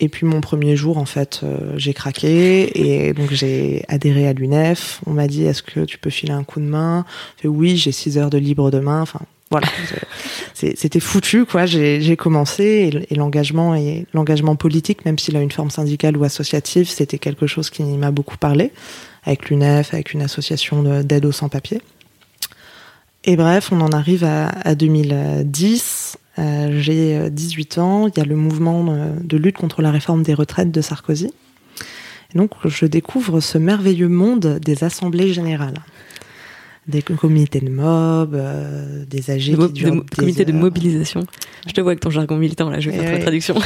Et puis mon premier jour, en fait, euh, j'ai craqué et donc j'ai adhéré à l'UNEF. On m'a dit est-ce que tu peux filer un coup de main? Oui, j'ai 6 heures de libre demain. Enfin c'était foutu quoi. J'ai commencé et, l'engagement et l'engagement politique, même s'il a une forme syndicale ou associative, c'était quelque chose qui m'a beaucoup parlé avec l'UNEF, avec une association d'aide aux sans-papiers. Et bref, on en arrive à, à 2010 euh, j'ai 18 euh, ans, il y a le mouvement de lutte contre la réforme des retraites de Sarkozy. Donc je découvre ce merveilleux monde des assemblées générales. Des comités de mob, des AG des, comités de mobilisation. Je te vois avec ton jargon militant, là, je vais faire la traduction.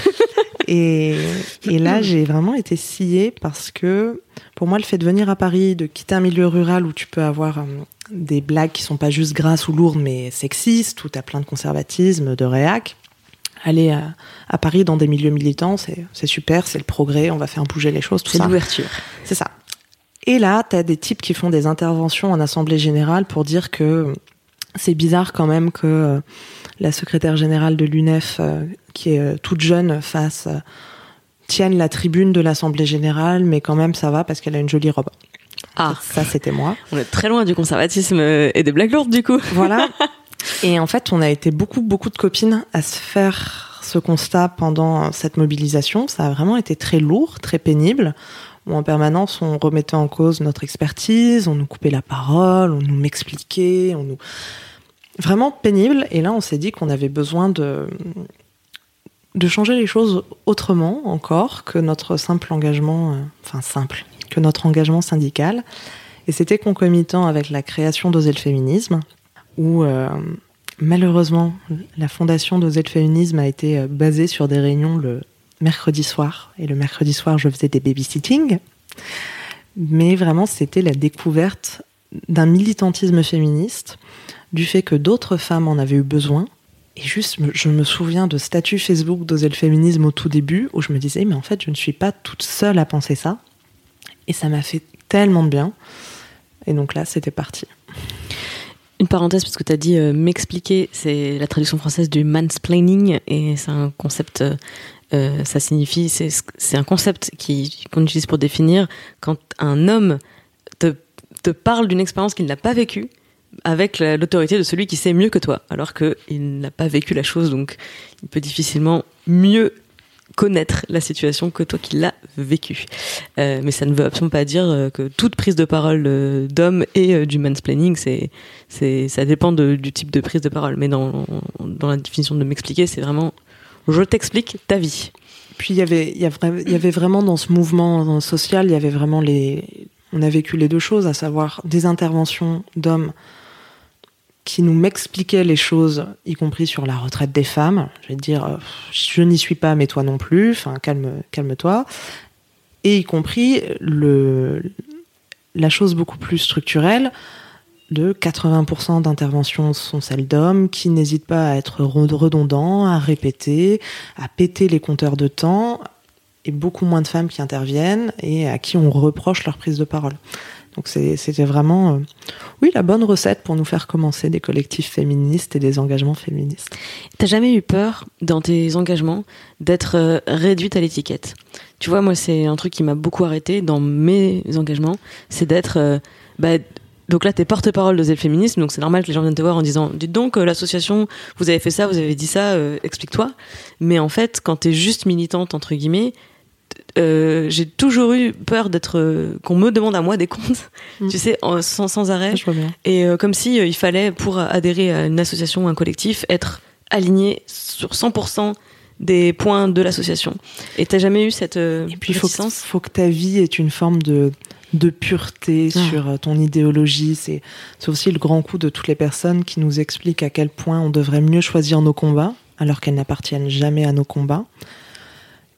Et, et, là, j'ai vraiment été sciée parce que, pour moi, le fait de venir à Paris, de quitter un milieu rural où tu peux avoir des blagues qui sont pas juste grasses ou lourdes, mais sexistes, où t'as plein de conservatisme, de réac. Aller à, Paris dans des milieux militants, c'est super, c'est le progrès, on va faire bouger les choses, tout ça. C'est l'ouverture. C'est ça. Et là, t'as des types qui font des interventions en assemblée générale pour dire que c'est bizarre quand même que euh, la secrétaire générale de l'UNEF, euh, qui est euh, toute jeune, fasse tienne la tribune de l'assemblée générale, mais quand même ça va parce qu'elle a une jolie robe. Ah, ça c'était moi. On est très loin du conservatisme et des blagues lourdes du coup. Voilà. Et en fait, on a été beaucoup, beaucoup de copines à se faire ce constat pendant cette mobilisation. Ça a vraiment été très lourd, très pénible. Où en permanence, on remettait en cause notre expertise, on nous coupait la parole, on nous m'expliquait, on nous vraiment pénible. Et là, on s'est dit qu'on avait besoin de de changer les choses autrement encore que notre simple engagement, euh, enfin simple, que notre engagement syndical. Et c'était concomitant avec la création d'Oser le féminisme, où euh, malheureusement la fondation d'Oser le féminisme a été euh, basée sur des réunions le mercredi soir. Et le mercredi soir, je faisais des babysitting. Mais vraiment, c'était la découverte d'un militantisme féministe, du fait que d'autres femmes en avaient eu besoin. Et juste, je me souviens de statut Facebook d'Oser le féminisme au tout début, où je me disais, mais en fait, je ne suis pas toute seule à penser ça. Et ça m'a fait tellement de bien. Et donc là, c'était parti. Une parenthèse, parce que tu as dit euh, m'expliquer, c'est la traduction française du mansplaining, et c'est un concept, euh, euh, ça signifie, c'est un concept qu'on utilise pour définir quand un homme te, parle d'une expérience qu'il n'a pas vécue, avec l'autorité de celui qui sait mieux que toi, alors qu'il n'a pas vécu la chose, donc il peut difficilement mieux connaître la situation que toi qui l'as vécue. Euh, mais ça ne veut absolument pas dire euh, que toute prise de parole d'homme et du mansplaining, c'est, ça dépend du type de prise de parole. Mais dans la définition de m'expliquer, c'est vraiment je t'explique ta vie. Puis il y avait, vraiment dans ce mouvement social, il y avait vraiment les, on a vécu les deux choses, à savoir des interventions d'hommes qui nous m'expliquait les choses, y compris sur la retraite des femmes. Je vais te dire, je n'y suis pas, mais toi non plus. Enfin, calme, calme-toi. Et y compris le, la chose beaucoup plus structurelle de 80% d'interventions sont celles d'hommes qui n'hésitent pas à être redondants, à répéter, à péter les compteurs de temps, et beaucoup moins de femmes qui interviennent et à qui on reproche leur prise de parole. Donc c'était vraiment, euh, oui, la bonne recette pour nous faire commencer des collectifs féministes et des engagements féministes. T'as jamais eu peur dans tes engagements d'être euh, réduite à l'étiquette? Tu vois, moi, c'est un truc qui m'a beaucoup arrêté dans mes engagements, c'est d'être euh, bah, donc là, t'es porte-parole de Zèle Féminisme, donc c'est normal que les gens viennent te voir en disant Dites donc, l'association, vous avez fait ça, vous avez dit ça, explique-toi. Mais en fait, quand t'es juste militante, entre guillemets, euh, j'ai toujours eu peur d'être euh, qu'on me demande à moi des comptes, mm. tu sais, sans, sans arrêt. Et euh, comme si il fallait pour adhérer à une association ou un collectif être aligné sur 100% des points de l'association. Et t'as jamais eu cette Et puis il faut, faut que ta vie ait une forme de de pureté ah. sur ton idéologie. C'est aussi le grand coup de toutes les personnes qui nous expliquent à quel point on devrait mieux choisir nos combats, alors qu'elles n'appartiennent jamais à nos combats.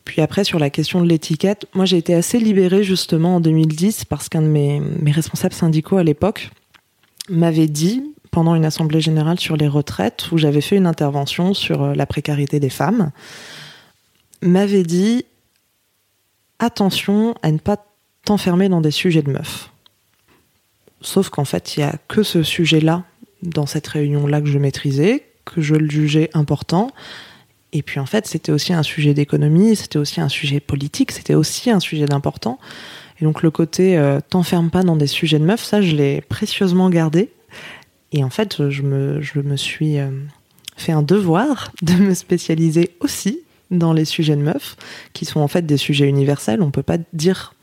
Puis après, sur la question de l'étiquette, moi j'ai été assez libérée justement en 2010 parce qu'un de mes, responsables syndicaux à l'époque m'avait dit, pendant une assemblée générale sur les retraites où j'avais fait une intervention sur euh, la précarité des femmes, m'avait dit attention à ne pas t'enfermer dans des sujets de meufs. Sauf qu'en fait, il n'y a que ce sujet-là dans cette réunion-là que je maîtrisais, que je le jugeais important. Et puis en fait, c'était aussi un sujet d'économie, c'était aussi un sujet politique, c'était aussi un sujet d'important. Et donc le côté euh, t'enferme pas dans des sujets de meufs, ça je l'ai précieusement gardé. Et en fait, je me, je me suis euh, fait un devoir de me spécialiser aussi dans les sujets de meufs, qui sont en fait des sujets universels. On peut pas dire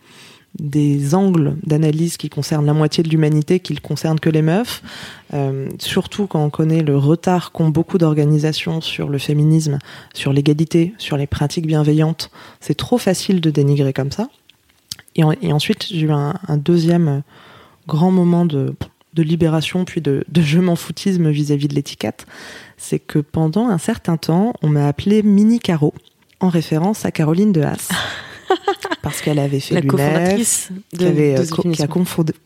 des angles d'analyse qui concernent la moitié de l'humanité qui ne concernent que les meufs, euh, surtout quand on connaît le retard qu'ont beaucoup d'organisations sur le féminisme, sur l'égalité, sur les pratiques bienveillantes. C'est trop facile de dénigrer comme ça. Et, ensuite, j'ai eu un, deuxième grand moment de, libération, puis de, je m'en foutisme vis-à-vis de l'étiquette. C'est que pendant un certain temps, on m'a appelé Mini Caro, en référence à Caroline de Haas. parce qu'elle avait fait l'UNEF, qui, avait, euh, qui a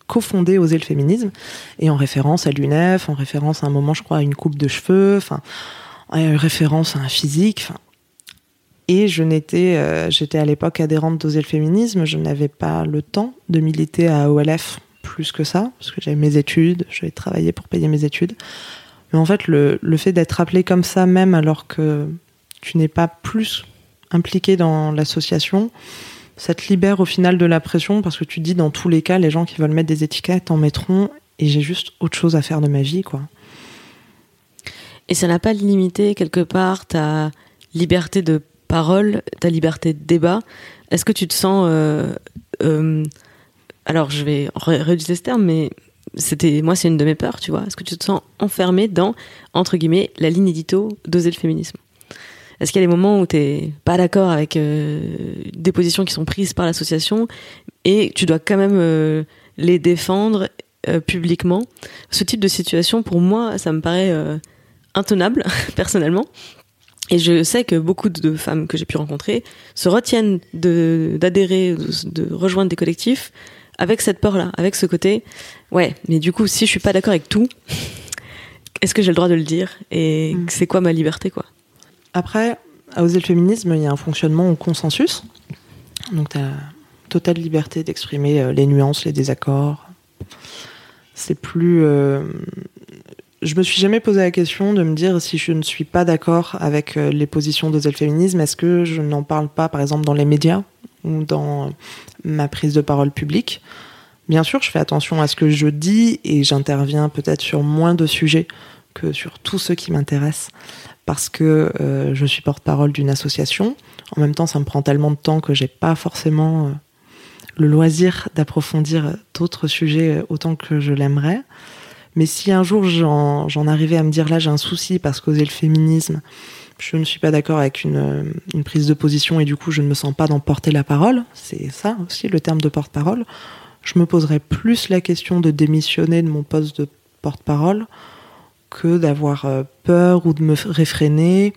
cofondé, Oser le féminisme, et en référence à l'UNEF, en référence à un moment, je crois, à une coupe de cheveux, enfin, en référence à un physique, enfin. Et je n'étais, euh, j'étais à l'époque adhérente d'Oser le féminisme, je n'avais pas le temps de militer à OLF plus que ça, parce que j'avais mes études, je vais travailler pour payer mes études. Mais en fait, le, le fait d'être appelé comme ça, même alors que tu n'es pas plus impliqué dans l'association, ça te libère au final de la pression parce que tu te dis dans tous les cas, les gens qui veulent mettre des étiquettes en mettront et j'ai juste autre chose à faire de ma vie, quoi. Et ça n'a pas limité quelque part ta liberté de parole, ta liberté de débat. Est-ce que tu te sens euh, euh, alors je vais réutiliser ce terme, mais c'était moi c'est une de mes peurs, tu vois. Est-ce que tu te sens enfermé dans entre guillemets la ligne édito d'oser le féminisme? Est-ce qu'il y a des moments où tu n'es pas d'accord avec euh, des positions qui sont prises par l'association et tu dois quand même euh, les défendre euh, publiquement? Ce type de situation, pour moi, ça me paraît intenable, personnellement. Et je sais que beaucoup de femmes que j'ai pu rencontrer se retiennent d'adhérer, de, de, rejoindre des collectifs avec cette peur-là, avec ce côté, ouais, mais du coup, si je suis pas d'accord avec tout, est-ce que j'ai le droit de le dire? Et mm. c'est quoi ma liberté, quoi? Après, à oser le féminisme, il y a un fonctionnement au consensus. Donc, tu as totale liberté d'exprimer euh, les nuances, les désaccords. C'est plus. Euh, je me suis jamais posé la question de me dire si je ne suis pas d'accord avec euh, les positions d'oser le féminisme, est-ce que je n'en parle pas, par exemple, dans les médias ou dans ma prise de parole publique? Bien sûr, je fais attention à ce que je dis et j'interviens peut-être sur moins de sujets que sur tous ceux qui m'intéressent parce que euh, je suis porte-parole d'une association. En même temps, ça me prend tellement de temps que j'ai pas forcément euh, le loisir d'approfondir d'autres sujets euh, autant que je l'aimerais. Mais si un jour j'en arrivais à me dire là j'ai un souci parce qu'oser le féminisme, je ne suis pas d'accord avec une, une, prise de position et du coup je ne me sens pas d'en porter la parole, c'est ça aussi le terme de porte-parole, je me poserais plus la question de démissionner de mon poste de porte-parole que d'avoir euh, peur ou de me réfréner.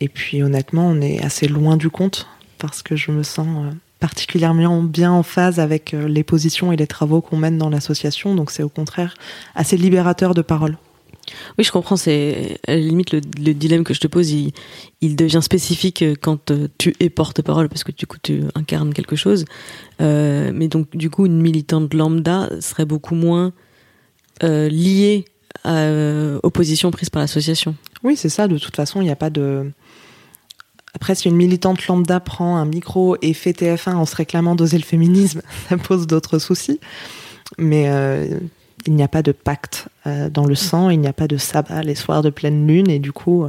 Et puis honnêtement, on est assez loin du compte parce que je me sens euh, particulièrement bien en phase avec euh, les positions et les travaux qu'on mène dans l'association. Donc c'est au contraire assez libérateur de parole. Oui, je comprends. C'est à la limite le, dilemme que je te pose. Il, il devient spécifique quand tu es porte-parole parce que du coup tu incarnes quelque chose. mais donc du coup, une militante lambda serait beaucoup moins liée euh, opposition prise par l'association. Oui, c'est ça. De toute façon, il n'y a pas de. Après, si une militante lambda prend un micro et fait TF1 en se réclamant d'oser le féminisme, ça pose d'autres soucis. Mais euh, il n'y a pas de pacte euh, dans le sang, il n'y a pas de sabbat les soirs de pleine lune. Et du coup,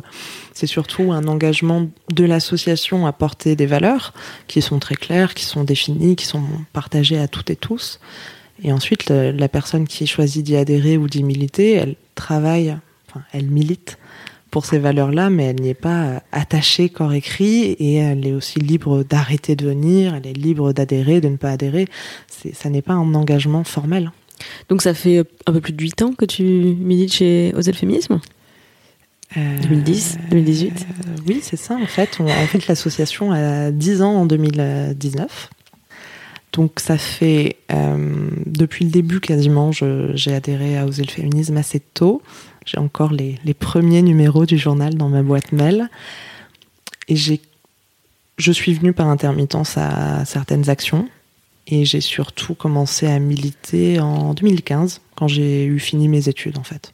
c'est surtout un engagement de l'association à porter des valeurs qui sont très claires, qui sont définies, qui sont partagées à toutes et tous. Et ensuite, la, personne qui choisit d'y adhérer ou d'y militer, elle travaille, enfin, elle milite pour ces valeurs-là, mais elle n'y est pas attachée corps écrit et elle est aussi libre d'arrêter de venir, elle est libre d'adhérer, de ne pas adhérer. Ça n'est pas un engagement formel. Donc ça fait un peu plus de 8 ans que tu milites chez Oser le féminisme 2010, 2018 euh, Oui, c'est ça en fait. en fait, l'association a 10 ans en 2019. Donc ça fait Euh, depuis le début, quasiment, j'ai adhéré à Oser le féminisme assez tôt. J'ai encore les, les, premiers numéros du journal dans ma boîte mail. Et je suis venue par intermittence à certaines actions. Et j'ai surtout commencé à militer en 2015, quand j'ai eu fini mes études, en fait.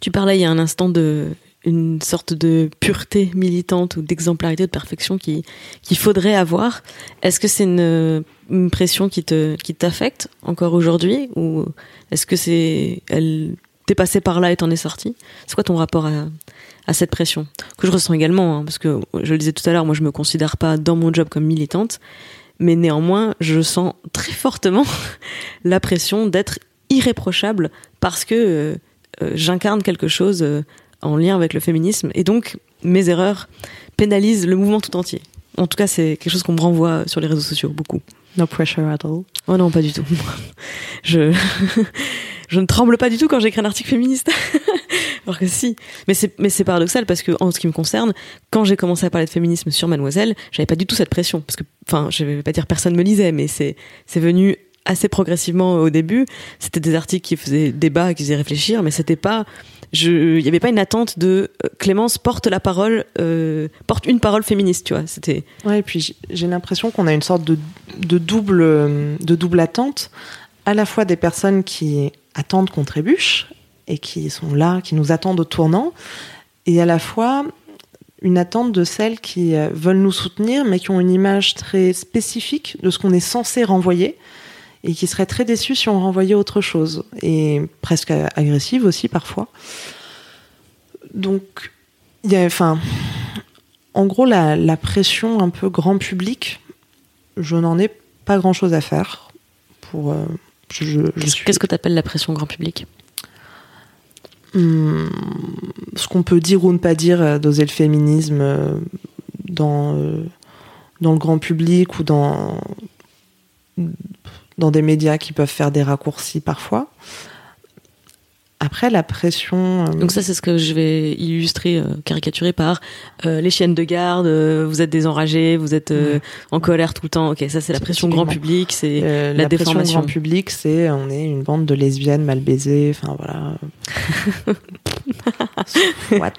Tu parlais il y a un instant de une sorte de pureté militante ou d'exemplarité de perfection qui qu'il faudrait avoir. Est-ce que c'est une, une, pression qui te qui t'affecte encore aujourd'hui ou est-ce que c'est elle t'es passé par là et t'en es sorti C'est quoi ton rapport à, à cette pression? Que je ressens également hein, parce que je le disais tout à l'heure, moi je me considère pas dans mon job comme militante, mais néanmoins je sens très fortement la pression d'être irréprochable parce que euh, euh, j'incarne quelque chose euh, en lien avec le féminisme et donc mes erreurs pénalisent le mouvement tout entier. En tout cas, c'est quelque chose qu'on me renvoie sur les réseaux sociaux beaucoup. No pressure at all. Oh non, pas du tout. je je ne tremble pas du tout quand j'écris un article féministe. Alors que si. Mais c'est mais c'est paradoxal parce que en ce qui me concerne, quand j'ai commencé à parler de féminisme sur Mademoiselle, j'avais pas du tout cette pression parce que enfin, je vais pas dire personne me lisait, mais c'est c'est venu assez progressivement au début. C'était des articles qui faisaient débat, qui faisaient réfléchir, mais c'était pas il n'y avait pas une attente de euh, Clémence porte la parole, euh, porte une parole féministe, tu vois. C'était. Ouais, puis j'ai l'impression qu'on a une sorte de, de, double, de double attente, à la fois des personnes qui attendent qu'on trébuche et qui sont là, qui nous attendent au tournant, et à la fois une attente de celles qui euh, veulent nous soutenir, mais qui ont une image très spécifique de ce qu'on est censé renvoyer et qui serait très déçu si on renvoyait autre chose, et presque agressive aussi parfois. Donc, il y a, enfin, en gros, la, pression un peu grand public, je n'en ai pas grand chose à faire. Pour, euh, Qu'est-ce que tu appelles la pression grand public? Hmm, Ce qu'on peut dire ou ne pas dire euh, d'oser le féminisme euh, dans, dans le grand public ou dans dans des médias qui peuvent faire des raccourcis parfois. Après, la pression. Euh, Donc ça, c'est ce que je vais illustrer, euh, caricaturer par euh, les chiennes de garde. vous êtes des enragés, vous êtes en colère tout le temps. Ok, ça c'est la pression grand public, c'est la, la pression grand public, c'est on est une bande de lesbiennes mal baisées. Enfin voilà. What?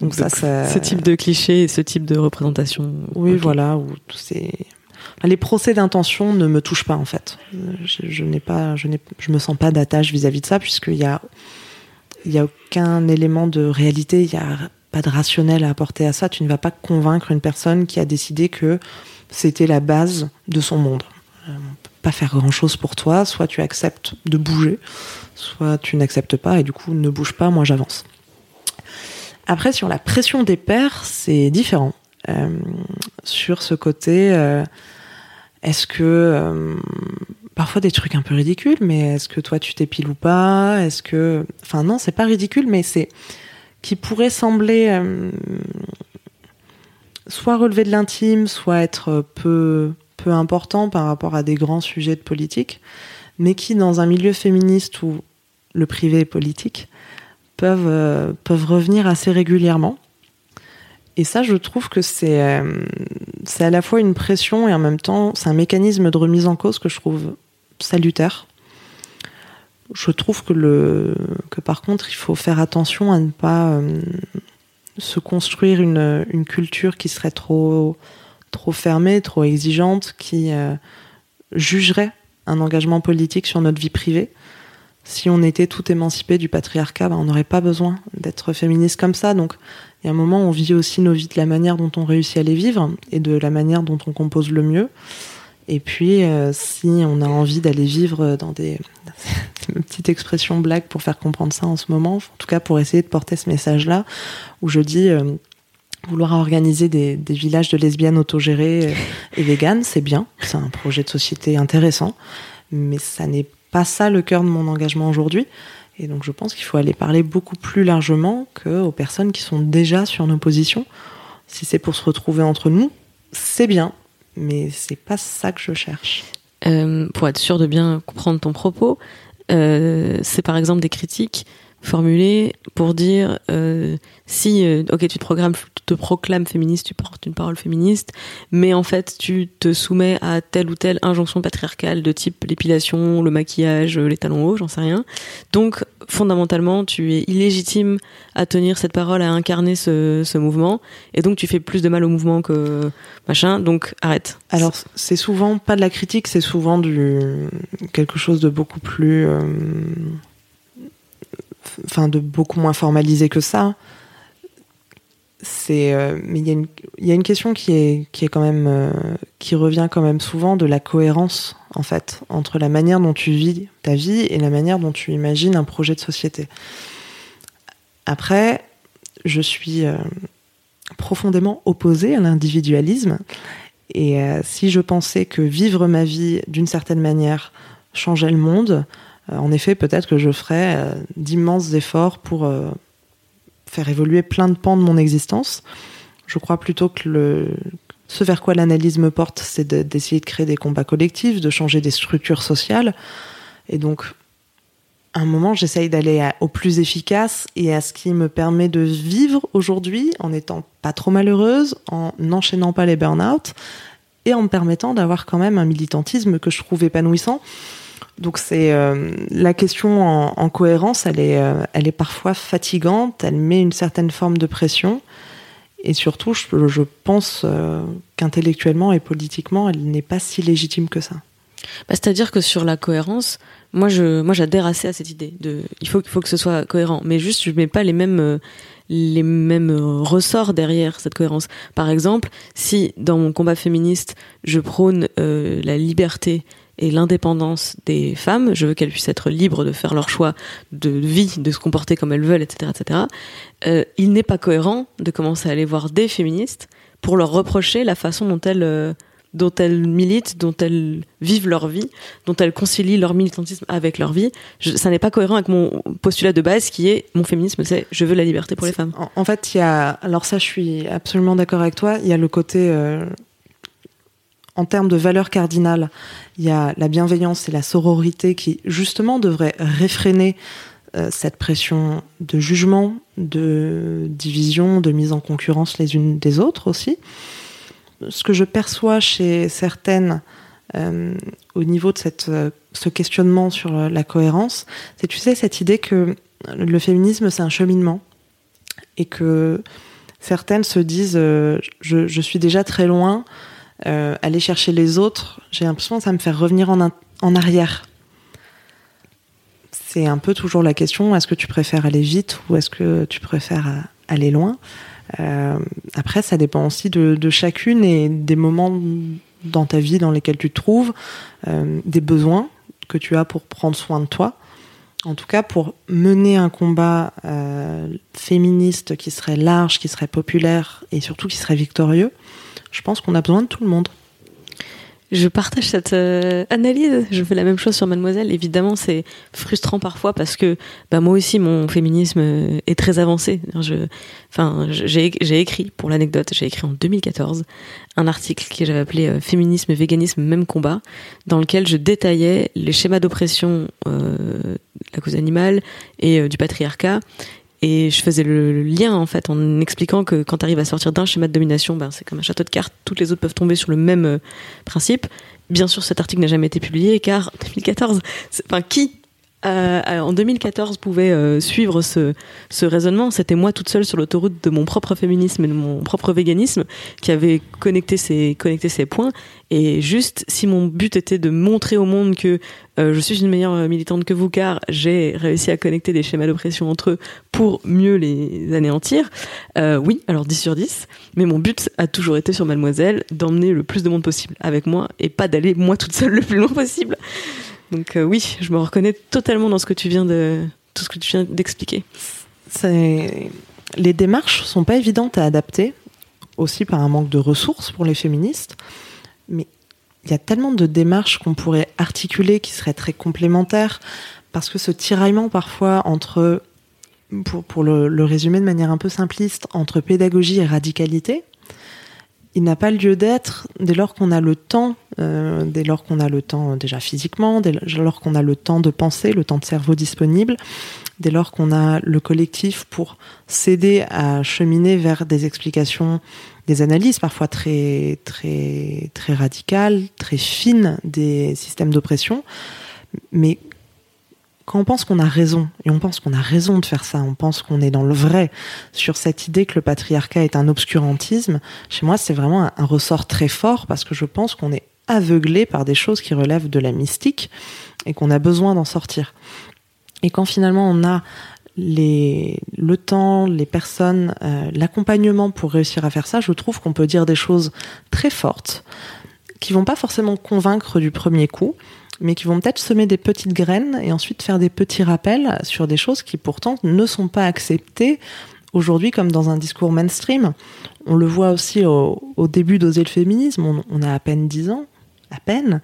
Donc, ça, ça, ce type de cliché, ce type de représentation. Oui, voilà, où c'est les procès d'intention ne me touchent pas en fait. Je, n'ai pas, je n'ai, je me sens pas d'attache vis-à-vis de ça puisqu'il y a, il y a aucun élément de réalité, il y a pas de rationnel à apporter à ça. Tu ne vas pas convaincre une personne qui a décidé que c'était la base de son monde. Euh, on peut pas faire grand chose pour toi. Soit tu acceptes de bouger, soit tu n'acceptes pas et du coup ne bouge pas. Moi j'avance. Après sur la pression des pères, c'est différent. Euh, sur ce côté. Euh, est-ce que euh, parfois des trucs un peu ridicules, mais est-ce que toi tu t'épiles ou pas? Est-ce que, enfin non, c'est pas ridicule, mais c'est qui pourrait sembler euh, soit relever de l'intime, soit être peu peu important par rapport à des grands sujets de politique, mais qui dans un milieu féministe où le privé est politique peuvent euh, peuvent revenir assez régulièrement. Et ça, je trouve que c'est euh, c'est à la fois une pression et en même temps, c'est un mécanisme de remise en cause que je trouve salutaire. Je trouve que, le, que par contre, il faut faire attention à ne pas euh, se construire une, une, culture qui serait trop, trop fermée, trop exigeante, qui euh, jugerait un engagement politique sur notre vie privée. Si on était tout émancipé du patriarcat, ben, on n'aurait pas besoin d'être féministe comme ça. Donc il y a un moment on vit aussi nos vies de la manière dont on réussit à les vivre et de la manière dont on compose le mieux. Et puis, euh, si on a envie d'aller vivre dans des une petite expression blague pour faire comprendre ça en ce moment, en tout cas pour essayer de porter ce message-là, où je dis euh, vouloir organiser des, villages de lesbiennes autogérées et véganes, c'est bien, c'est un projet de société intéressant, mais ça n'est pas ça le cœur de mon engagement aujourd'hui. Et donc je pense qu'il faut aller parler beaucoup plus largement qu'aux personnes qui sont déjà sur nos positions. Si c'est pour se retrouver entre nous, c'est bien, mais c'est pas ça que je cherche. Euh, pour être sûr de bien comprendre ton propos, euh, c'est par exemple des critiques formulée pour dire euh, si ok tu te programmes te proclames féministe tu portes une parole féministe mais en fait tu te soumets à telle ou telle injonction patriarcale de type l'épilation le maquillage les talons hauts j'en sais rien. Donc fondamentalement tu es illégitime à tenir cette parole à incarner ce, ce mouvement. Et donc tu fais plus de mal au mouvement que machin. Donc arrête. Alors c'est souvent pas de la critique c'est souvent du quelque chose de beaucoup plus euh, enfin de beaucoup moins formalisé que ça. C'est, euh, mais il y, y, a une question qui est, qui est quand même, euh, qui revient quand même souvent de la cohérence en fait entre la manière dont tu vis ta vie et la manière dont tu imagines un projet de société. Après, je suis euh, profondément opposée à l'individualisme et si je pensais que vivre ma vie d'une certaine manière changeait le monde, euh, en effet, peut-être que je ferais euh, d'immenses efforts pour euh, faire évoluer plein de pans de mon existence. Je crois plutôt que ce vers quoi l'analyse me porte, c'est d'essayer de, créer des combats collectifs, de changer des structures sociales. Et donc, à un moment, j'essaye d'aller au plus efficace et à ce qui me permet de vivre aujourd'hui en n'étant pas trop malheureuse, en n'enchaînant pas les burn-out et en me permettant d'avoir quand même un militantisme que je trouve épanouissant. Donc c'est euh, la question en, cohérence, elle est, euh, elle est parfois fatigante, elle met une certaine forme de pression, et surtout, je, pense euh, qu'intellectuellement et politiquement, elle n'est pas si légitime que ça. Bah, C'est-à-dire que sur la cohérence, moi je, moi j'adhère assez à cette idée de, il faut, qu'il faut que ce soit cohérent, mais juste je mets pas les mêmes les mêmes ressorts derrière cette cohérence. Par exemple, si dans mon combat féministe, je prône la liberté et l'indépendance des femmes. Je veux qu'elles puissent être libres de faire leur choix de vie, de se comporter comme elles veulent, etc., etc. Euh, il n'est pas cohérent de commencer à aller voir des féministes pour leur reprocher la façon dont elles euh, dont elles militent, dont elles vivent leur vie, dont elles concilient leur militantisme avec leur vie. ça n'est pas cohérent avec mon postulat de base qui est mon féminisme, c'est je veux la liberté pour les femmes. En, fait, il y a, alors ça, je suis absolument d'accord avec toi. Il y a le côté euh, en termes de valeurs cardinales, il y a la bienveillance et la sororité qui, justement, devraient réfréner euh, cette pression de jugement, de division, de mise en concurrence les unes des autres aussi. Ce que je perçois chez certaines euh, au niveau de cette, euh, ce questionnement sur la cohérence, c'est, tu sais, cette idée que le féminisme, c'est un cheminement et que certaines se disent je, je, suis déjà très loin, euh, aller chercher les autres, j'ai l'impression que ça me fait revenir en, en arrière. C'est un peu toujours la question, est-ce que tu préfères aller vite ou est-ce que tu préfères euh, aller loin? Euh, Après, ça dépend aussi de, chacune et des moments dans ta vie dans lesquels tu te trouves, des besoins que tu as pour prendre soin de toi. En tout cas, pour mener un combat féministe qui serait large, qui serait populaire et surtout qui serait victorieux, je pense qu'on a besoin de tout le monde. Je partage cette euh, analyse. Je fais la même chose sur Mademoiselle. Évidemment, c'est frustrant parfois parce que bah, moi aussi, mon féminisme euh, est très avancé. J'ai, écrit, pour l'anecdote, j'ai écrit en 2014 un article que j'avais appelé euh, Féminisme véganisme, même combat, dans lequel je détaillais les schémas d'oppression de la cause animale et du patriarcat et je faisais le, lien en fait en expliquant que quand tu arrives à sortir d'un schéma de domination, ben, c'est comme un château de cartes, toutes les autres peuvent tomber sur le même euh, principe. Bien sûr, cet article n'a jamais été publié car 2014, enfin qui euh, en 2014 pouvait euh, suivre ce, ce raisonnement. C'était moi toute seule sur l'autoroute de mon propre féminisme et de mon propre véganisme qui avait connecté ces, connecté ces points. Et juste, si mon but était de montrer au monde que euh, je suis une meilleure militante que vous, car j'ai réussi à connecter des schémas d'oppression entre eux pour mieux les anéantir, oui, alors 10 sur 10. Mais mon but a toujours été sur Mademoiselle d'emmener le plus de monde possible avec moi et pas d'aller moi toute seule le plus loin possible. Donc euh, oui, je me reconnais totalement dans ce que tu viens de tout ce que tu viens d'expliquer. Les démarches sont pas évidentes à adapter, aussi par un manque de ressources pour les féministes, mais il y a tellement de démarches qu'on pourrait articuler qui seraient très complémentaires, parce que ce tiraillement parfois entre, pour, pour le, le résumer de manière un peu simpliste, entre pédagogie et radicalité, il n'a pas lieu d'être dès lors qu'on a le temps, euh, dès lors qu'on a le temps déjà physiquement, dès lors qu'on a le temps de penser, le temps de cerveau disponible, dès lors qu'on a le collectif pour s'aider à cheminer vers des explications, des analyses parfois très très très radicales, très fines des systèmes d'oppression, mais quand on pense qu'on a raison, et on pense qu'on a raison de faire ça, on pense qu'on est dans le vrai sur cette idée que le patriarcat est un obscurantisme, chez moi c'est vraiment un, un ressort très fort parce que je pense qu'on est aveuglé par des choses qui relèvent de la mystique et qu'on a besoin d'en sortir. Et quand finalement on a le temps, les personnes, euh, l'accompagnement pour réussir à faire ça, je trouve qu'on peut dire des choses très fortes qui vont pas forcément convaincre du premier coup, mais qui vont peut-être semer des petites graines et ensuite faire des petits rappels sur des choses qui pourtant ne sont pas acceptées aujourd'hui comme dans un discours mainstream. On le voit aussi au, au début d'Oser le féminisme, on, on, a à peine 10 ans, à peine.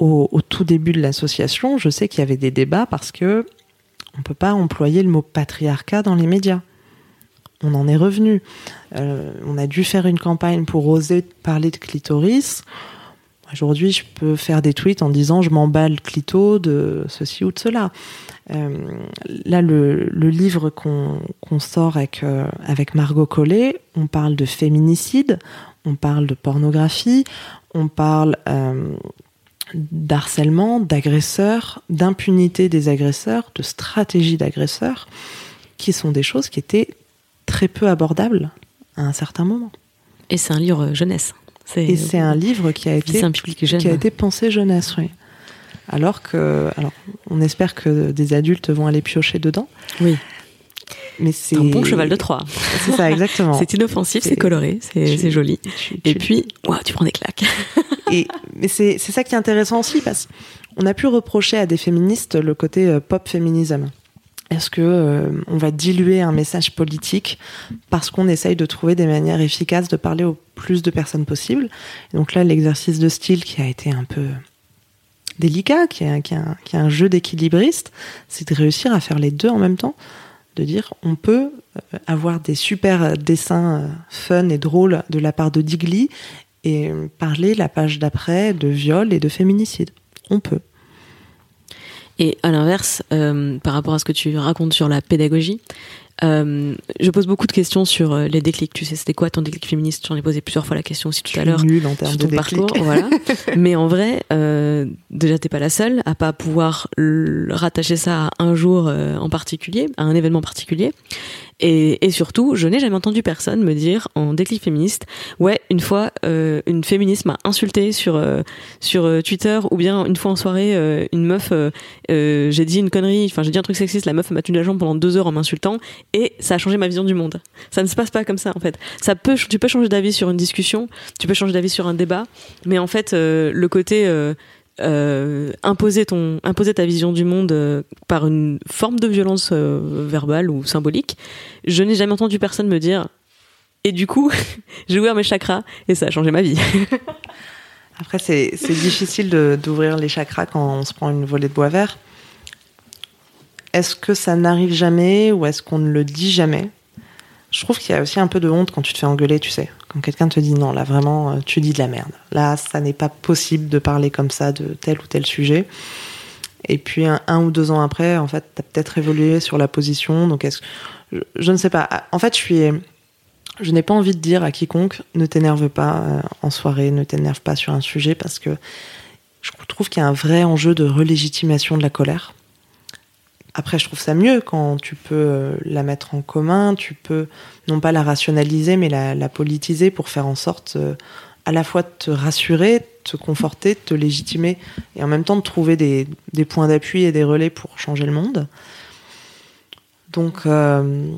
Au, tout début de l'association, je sais qu'il y avait des débats parce que on peut pas employer le mot patriarcat dans les médias. On en est revenu. Euh, on a dû faire une campagne pour oser parler de clitoris. Aujourd'hui, je peux faire des tweets en disant je m'emballe clito de ceci ou de cela. Euh, là, le, livre qu'on qu sort avec, euh, avec Margot Collet, on parle de féminicide, on parle de pornographie, on parle euh, d'harcèlement, d'agresseurs, d'impunité des agresseurs, de stratégie d'agresseurs, qui sont des choses qui étaient très peu abordables à un certain moment. Et c'est un livre jeunesse. Et c'est un livre qui a été, qui a été pensé jeunesse, oui. Alors que, alors, on espère que des adultes vont aller piocher dedans. Oui. Mais c'est un bon cheval de Troie. C'est ça, exactement. c'est inoffensif, c'est coloré, c'est joli. Tu, tu, Et puis, wow, tu prends des claques. Et mais c'est c'est ça qui est intéressant aussi parce qu'on a pu reprocher à des féministes le côté euh, pop féminisme. Est-ce que euh, on va diluer un message politique parce qu'on essaye de trouver des manières efficaces de parler au plus de personnes possible? Et Donc là, l'exercice de style qui a été un peu délicat, qui est, qui est un, qui est un jeu d'équilibriste, c'est de réussir à faire les deux en même temps, de dire on peut euh, avoir des super dessins fun et drôles de la part de Digli et parler la page d'après de viol et de féminicide. On peut. Et à l'inverse, euh, par rapport à ce que tu racontes sur la pédagogie, euh, je pose beaucoup de questions sur euh, les déclics. Tu sais, c'était quoi ton déclic féministe? J'en ai posé plusieurs fois la question aussi tout à l'heure sur ton de parcours. voilà. Mais en vrai, euh, déjà t'es pas la seule à pas pouvoir rattacher ça à un jour euh, en particulier, à un événement particulier. Et, surtout, je n'ai jamais entendu personne me dire en déclic féministe, ouais, une fois, euh, une féministe m'a insulté sur euh, sur Twitter, ou bien une fois en soirée, euh, une meuf, euh, j'ai dit une connerie, enfin j'ai dit un truc sexiste, la meuf m'a tenu la jambe pendant deux heures en m'insultant, et ça a changé ma vision du monde. Ça ne se passe pas comme ça en fait. Ça peut, tu peux changer d'avis sur une discussion, tu peux changer d'avis sur un débat, mais en fait, le côté euh, imposer ton imposer ta vision du monde euh, par une forme de violence euh, verbale ou symbolique. Je n'ai jamais entendu personne me dire et du coup j'ai ouvert mes chakras et ça a changé ma vie. Après c'est difficile d'ouvrir les chakras quand on se prend une volée de bois vert. Est-ce que ça n'arrive jamais ou est-ce qu'on ne le dit jamais? Je trouve qu'il y a aussi un peu de honte quand tu te fais engueuler, tu sais. Quand quelqu'un te dit non, là vraiment, tu dis de la merde. Là, ça n'est pas possible de parler comme ça de tel ou tel sujet. Et puis un, ou deux ans après, en fait, tu as peut-être évolué sur la position. Donc est-ce je, je ne sais pas. En fait, je suis je n'ai pas envie de dire à quiconque ne t'énerve pas euh, en soirée, ne t'énerve pas sur un sujet parce que je trouve qu'il y a un vrai enjeu de relégitimation de la colère. Après, je trouve ça mieux quand tu peux la mettre en commun, tu peux non pas la rationaliser, mais la, politiser pour faire en sorte euh, à la fois de te rassurer, te conforter, de te légitimer, et en même temps de trouver des, points d'appui et des relais pour changer le monde. Donc, euh,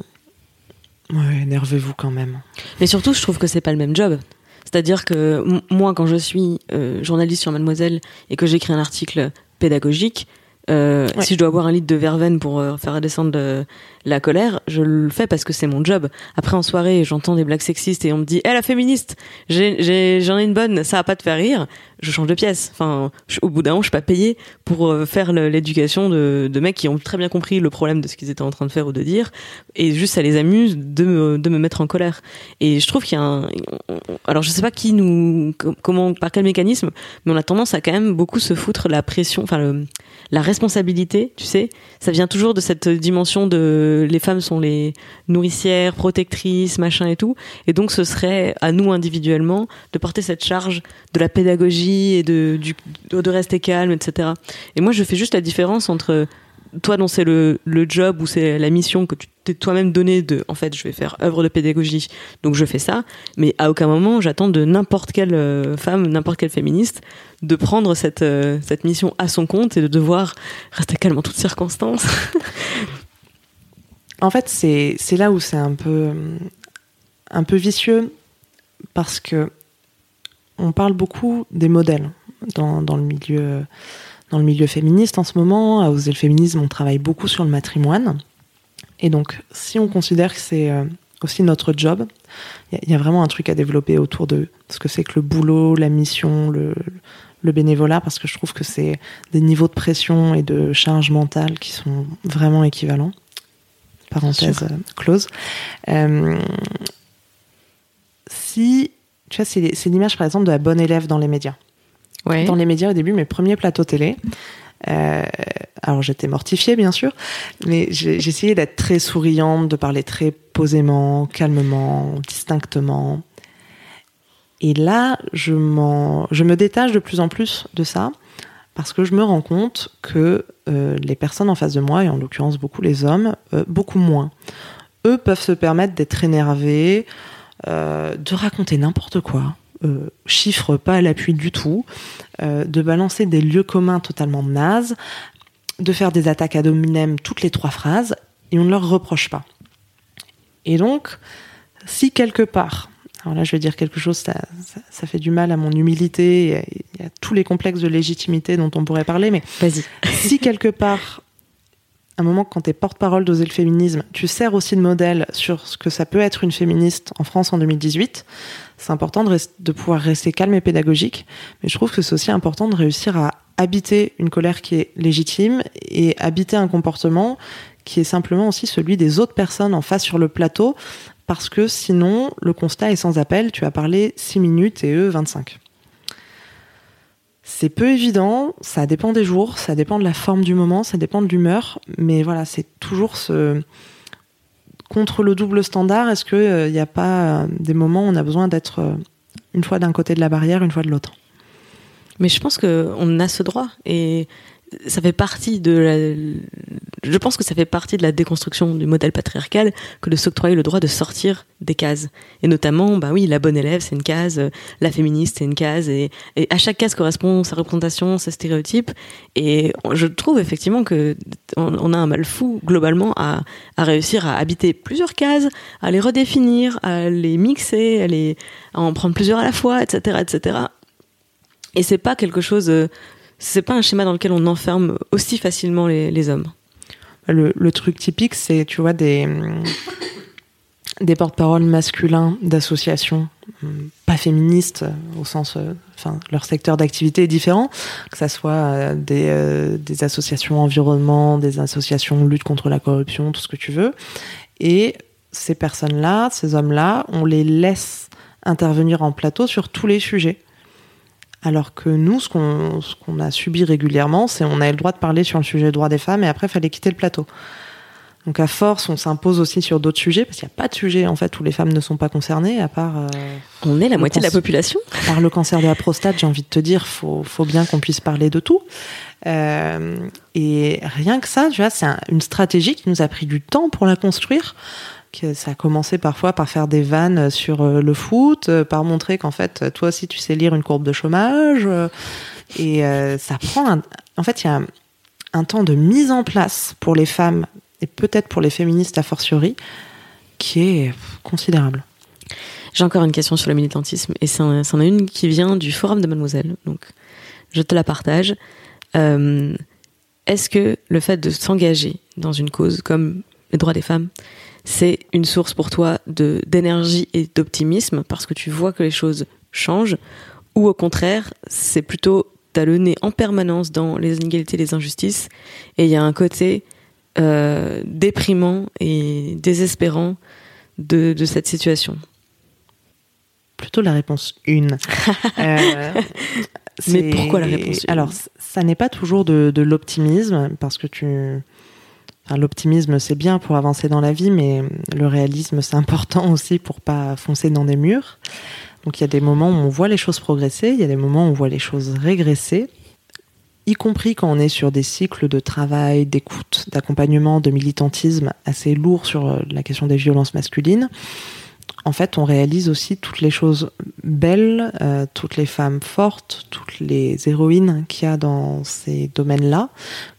énervez-vous quand même. Mais surtout, je trouve que c'est pas le même job. C'est-à-dire que moi, quand je suis euh, journaliste sur Mademoiselle et que j'écris un article pédagogique, euh, ouais. Si je dois boire un litre de verveine pour euh, faire descendre de, la colère, je le fais parce que c'est mon job. Après en soirée, j'entends des blagues sexistes et on me dit "Eh la féministe, j'en ai, une bonne, ça va pas te faire rire." Je change de pièce. Enfin, au bout d'un moment, je suis pas payée pour euh, faire l'éducation de, de mecs qui ont très bien compris le problème de ce qu'ils étaient en train de faire ou de dire, et juste ça les amuse de me, de me mettre en colère. Et je trouve qu'il y a un, alors je sais pas qui nous, comment, par quel mécanisme, mais on a tendance à quand même beaucoup se foutre la pression, enfin la responsabilité, tu sais, ça vient toujours de cette dimension de les femmes sont les nourricières, protectrices, machin et tout. Et donc, ce serait à nous individuellement de porter cette charge de la pédagogie et de, de rester calme, etc. Et moi, je fais juste la différence entre toi dont c'est le, le job ou c'est la mission que tu t'es toi-même donné de en fait je vais faire œuvre de pédagogie donc je fais ça mais à aucun moment j'attends de n'importe quelle euh, femme n'importe quelle féministe de prendre cette euh, cette mission à son compte et de devoir rester calme en toutes circonstances en fait c'est là où c'est un peu un peu vicieux parce que on parle beaucoup des modèles dans, dans le milieu dans le milieu féministe en ce moment. À Oser le féminisme, on travaille beaucoup sur le matrimoine. Et donc, si on considère que c'est euh, aussi notre job, il y, a vraiment un truc à développer autour de ce que c'est que le boulot, la mission, le, le bénévolat, parce que je trouve que c'est des niveaux de pression et de charge mentale qui sont vraiment équivalents. Parenthèse close. Euh, si, tu vois, c'est l'image par exemple de la bonne élève dans les médias dans les médias au début, mes premiers plateaux télé. Euh, alors j'étais mortifiée bien sûr, mais essayé d'être très souriante, de parler très posément, calmement, distinctement. Et là, je, je me détache de plus en plus de ça parce que je me rends compte que euh, les personnes en face de moi, et en l'occurrence beaucoup les hommes, euh, beaucoup moins, eux peuvent se permettre d'être énervés, de raconter n'importe quoi, euh, chiffres pas à l'appui du tout, euh, de balancer des lieux communs totalement nazes, de faire des attaques à dominem toutes les trois phrases, et on ne leur reproche pas. Et donc, si quelque part, alors là je vais dire quelque chose, ça, ça, fait du mal à mon humilité, il y a tous les complexes de légitimité dont on pourrait parler, mais vas-y. si quelque part un moment, quand tu es porte-parole d'Oser le féminisme, tu sers aussi de modèle sur ce que ça peut être une féministe en France en 2018. C'est important de, de, pouvoir rester calme et pédagogique, mais je trouve que c'est aussi important de réussir à habiter une colère qui est légitime et habiter un comportement qui est simplement aussi celui des autres personnes en face sur le plateau, parce que sinon, le constat est sans appel. Tu as parlé 6 minutes et eux 25. C'est peu évident, ça dépend des jours, ça dépend de la forme du moment, ça dépend de l'humeur, mais voilà, c'est toujours ce contre le double standard. Est-ce qu'il n'y euh, a pas euh, des moments où on a besoin d'être euh, une fois d'un côté de la barrière, une fois de l'autre? Mais je pense qu'on a ce droit et ça fait partie de la, je pense que ça fait partie de la déconstruction du modèle patriarcal que de s'octroyer le droit de sortir des cases. Et notamment, bah oui, la bonne élève, c'est une case, la féministe, c'est une case, et, à chaque case correspond sa représentation, ses stéréotypes. Et je trouve effectivement que on, a un mal fou, globalement, à, à réussir à habiter plusieurs cases, à les redéfinir, à les mixer, à, à en prendre plusieurs à la fois, etc., etc. Et c'est pas quelque chose c'est pas un schéma dans lequel on enferme aussi facilement les, hommes. Le, truc typique, c'est, tu vois, des, des porte-paroles masculins d'associations pas féministes, au sens, euh, enfin, leur secteur d'activité est différent, que ça soit euh, euh, des associations environnement, des associations lutte contre la corruption, tout ce que tu veux. Et ces personnes-là, ces hommes-là, on les laisse intervenir en plateau sur tous les sujets. Alors que nous, ce qu'on a subi régulièrement, c'est on avait le droit de parler sur le sujet des droits des femmes et après, il fallait quitter le plateau. Donc à force, on s'impose aussi sur d'autres sujets, parce qu'il n'y a pas de sujet en fait où les femmes ne sont pas concernées, à part... Euh, on est la moitié de la population. Par le cancer de la prostate, j'ai envie de te dire, faut, faut bien qu'on puisse parler de tout. Euh, et rien que ça, tu vois, c'est une stratégie qui nous a pris du temps pour la construire ça a commencé parfois par faire des vannes sur euh, le foot, euh, par montrer qu'en fait, toi aussi, tu sais lire une courbe de chômage. Euh, et ça prend, en fait, il y a un, temps de mise en place pour les femmes et peut-être pour les féministes a fortiori qui est considérable. J'ai encore une question sur le militantisme et c'en est une qui vient du forum de Mademoiselle. Donc, je te la partage. Est-ce que le fait de s'engager dans une cause comme les droits des femmes c'est une source pour toi de d'énergie et d'optimisme parce que tu vois que les choses changent ou au contraire c'est plutôt t'as le nez en permanence dans les inégalités les injustices et il y a un côté euh, déprimant et désespérant de, de cette situation plutôt la réponse une euh, Mais pourquoi la réponse Alors, ça n'est pas toujours de, l'optimisme, parce que tu. L'optimisme, c'est bien pour avancer dans la vie, mais le réalisme, c'est important aussi pour pas foncer dans des murs. Donc, il y a des moments où on voit les choses progresser, il y a des moments où on voit les choses régresser, y compris quand on est sur des cycles de travail, d'écoute, d'accompagnement, de militantisme assez lourds sur euh, la question des violences masculines en fait, on réalise aussi toutes les choses belles, euh, toutes les femmes fortes, toutes les héroïnes qu'il y a dans ces domaines-là,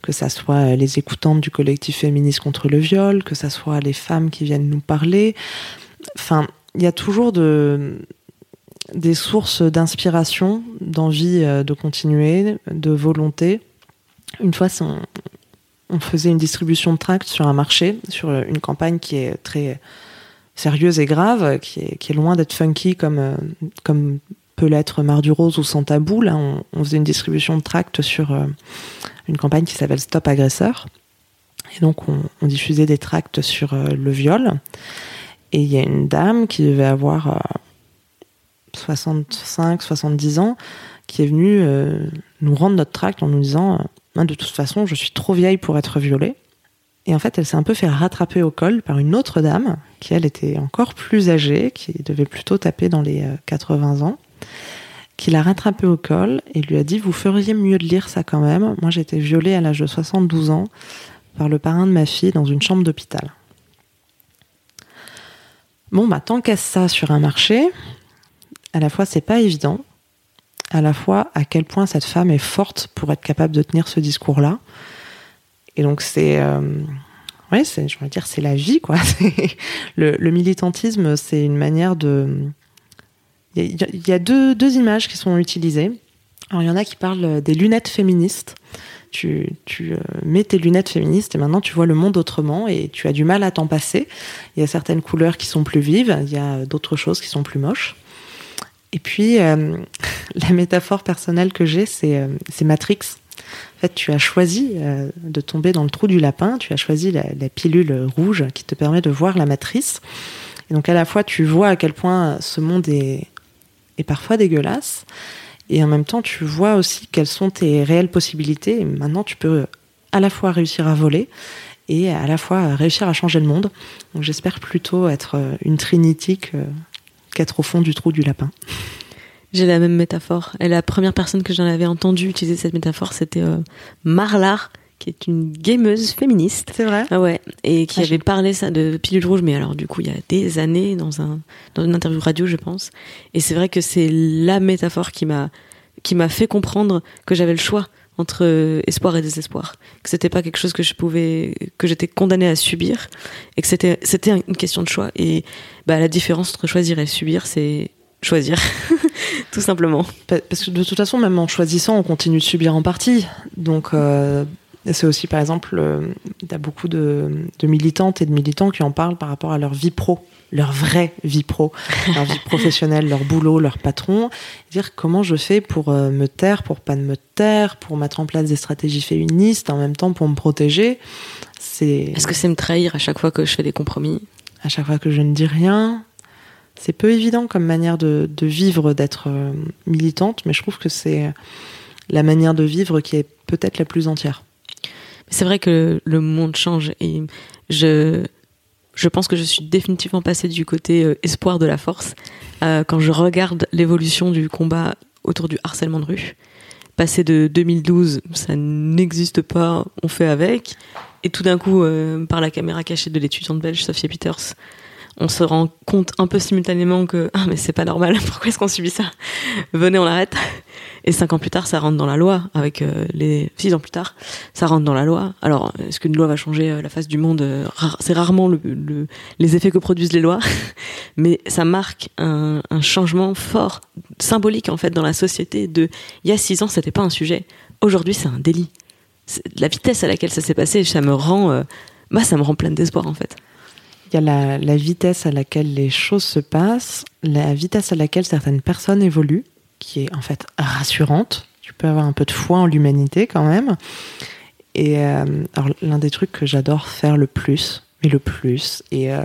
que ça soit les écoutantes du collectif féministe contre le viol, que ça soit les femmes qui viennent nous parler. Enfin, il y a toujours de, des sources d'inspiration, d'envie euh, de continuer, de volonté. Une fois, on faisait une distribution de tracts sur un marché, sur une campagne qui est très sérieuse et grave, qui est, loin d'être funky comme, euh, comme peut l'être Mar du Rose ou Sans Tabou. Là, on, faisait une distribution de tracts sur euh, une campagne qui s'appelle Stop Agresseur. Et donc, on, diffusait des tracts sur euh, le viol. Et il y a une dame qui devait avoir 65, 70 ans, qui est venue nous rendre notre tract en nous disant De toute façon, je suis trop vieille pour être violée. Et en fait, elle s'est un peu fait rattraper au col par une autre dame, qui elle était encore plus âgée, qui devait plutôt taper dans les 80 euh, ans, qui l'a rattrapée au col et lui a dit Vous feriez mieux de lire ça quand même. Moi, j'ai été violée à l'âge de 72 ans par le parrain de ma fille dans une chambre d'hôpital. Bon, bah, tant qu'à ça sur un marché, à la fois, c'est pas évident, à la fois, à quel point cette femme est forte pour être capable de tenir ce discours-là et donc c'est, euh, ouais, je veux dire, c'est la vie, quoi. le, militantisme, c'est une manière de. Il y, a, deux, deux, images qui sont utilisées. Alors il y en a qui parlent des lunettes féministes. Tu, tu euh, mets tes lunettes féministes et maintenant tu vois le monde autrement et tu as du mal à t'en passer. Il y a certaines couleurs qui sont plus vives, il y a d'autres choses qui sont plus moches. Et puis, euh, la métaphore personnelle que j'ai, c'est Matrix. En fait, tu as choisi euh, de tomber dans le trou du lapin, tu as choisi la, pilule rouge qui te permet de voir la matrice. Et donc à la fois, tu vois à quel point ce monde est, parfois dégueulasse, et en même temps, tu vois aussi quelles sont tes réelles possibilités. Et maintenant, tu peux à la fois réussir à voler et à la fois réussir à changer le monde. Donc j'espère plutôt être euh, une Trinity qu'être au fond du trou du lapin. J'ai la même métaphore. Et la première personne que j'en avais entendu utiliser cette métaphore, c'était euh, Marlar, qui est une gameuse féministe. C'est vrai ah ouais. Et qui ah, avait parlé ça de pilule rouge, mais alors du coup, il y a des années, dans, un, dans une interview radio, je pense. Et c'est vrai que c'est la métaphore qui m'a qui m'a fait comprendre que j'avais le choix entre euh, espoir et désespoir, que c'était pas quelque chose que je pouvais, que j'étais condamnée à subir, et que c'était c'était une question de choix. Et bah la différence entre choisir et subir, c'est choisir, tout simplement. Parce que de toute façon, même en choisissant, on continue de subir en partie. Donc, euh, c'est aussi, par exemple, euh, il y a beaucoup de, militantes et de militants qui en parlent par rapport à leur vie pro, leur vraie vie pro, leur vie professionnelle, leur boulot, leur patron. Dire comment je fais pour euh, me taire, pour pas me taire, pour mettre en place des stratégies féministes, en même temps pour me protéger. C'est. Est-ce que c'est me trahir à chaque fois que je fais des compromis? À chaque fois que je ne dis rien, c'est peu évident comme manière de, vivre, d'être euh, militante, mais je trouve que c'est la manière de vivre qui est peut-être la plus entière. C'est vrai que le monde change et je, je pense que je suis définitivement passée du côté euh, espoir de la force euh, quand je regarde l'évolution du combat autour du harcèlement de rue. Passé de 2012, ça n'existe pas, on fait avec. Et tout d'un coup, par la caméra cachée de l'étudiante belge Sophie Peters, on se rend compte un peu simultanément que ah mais c'est pas normal, pourquoi est-ce qu'on subit ça? Venez, on l'arrête. Et cinq ans plus tard, ça rentre dans la loi. Avec euh, les six ans plus tard, ça rentre dans la loi. Alors, est-ce qu'une loi va changer euh, la face du monde? Euh, C'est rarement le, les effets que produisent les lois, mais ça marque un, changement fort, symbolique en fait dans la société. De il y a six ans, c'était pas un sujet. Aujourd'hui, c'est un délit. La vitesse à laquelle ça s'est passé, ça me rend, bah, ça me rend pleine d'espoir en fait. Il y a la, vitesse à laquelle les choses se passent, la vitesse à laquelle certaines personnes évoluent, qui est en fait rassurante. Tu peux avoir un peu de foi en l'humanité quand même. Et euh, l'un des trucs que j'adore faire le plus, mais le plus, et euh,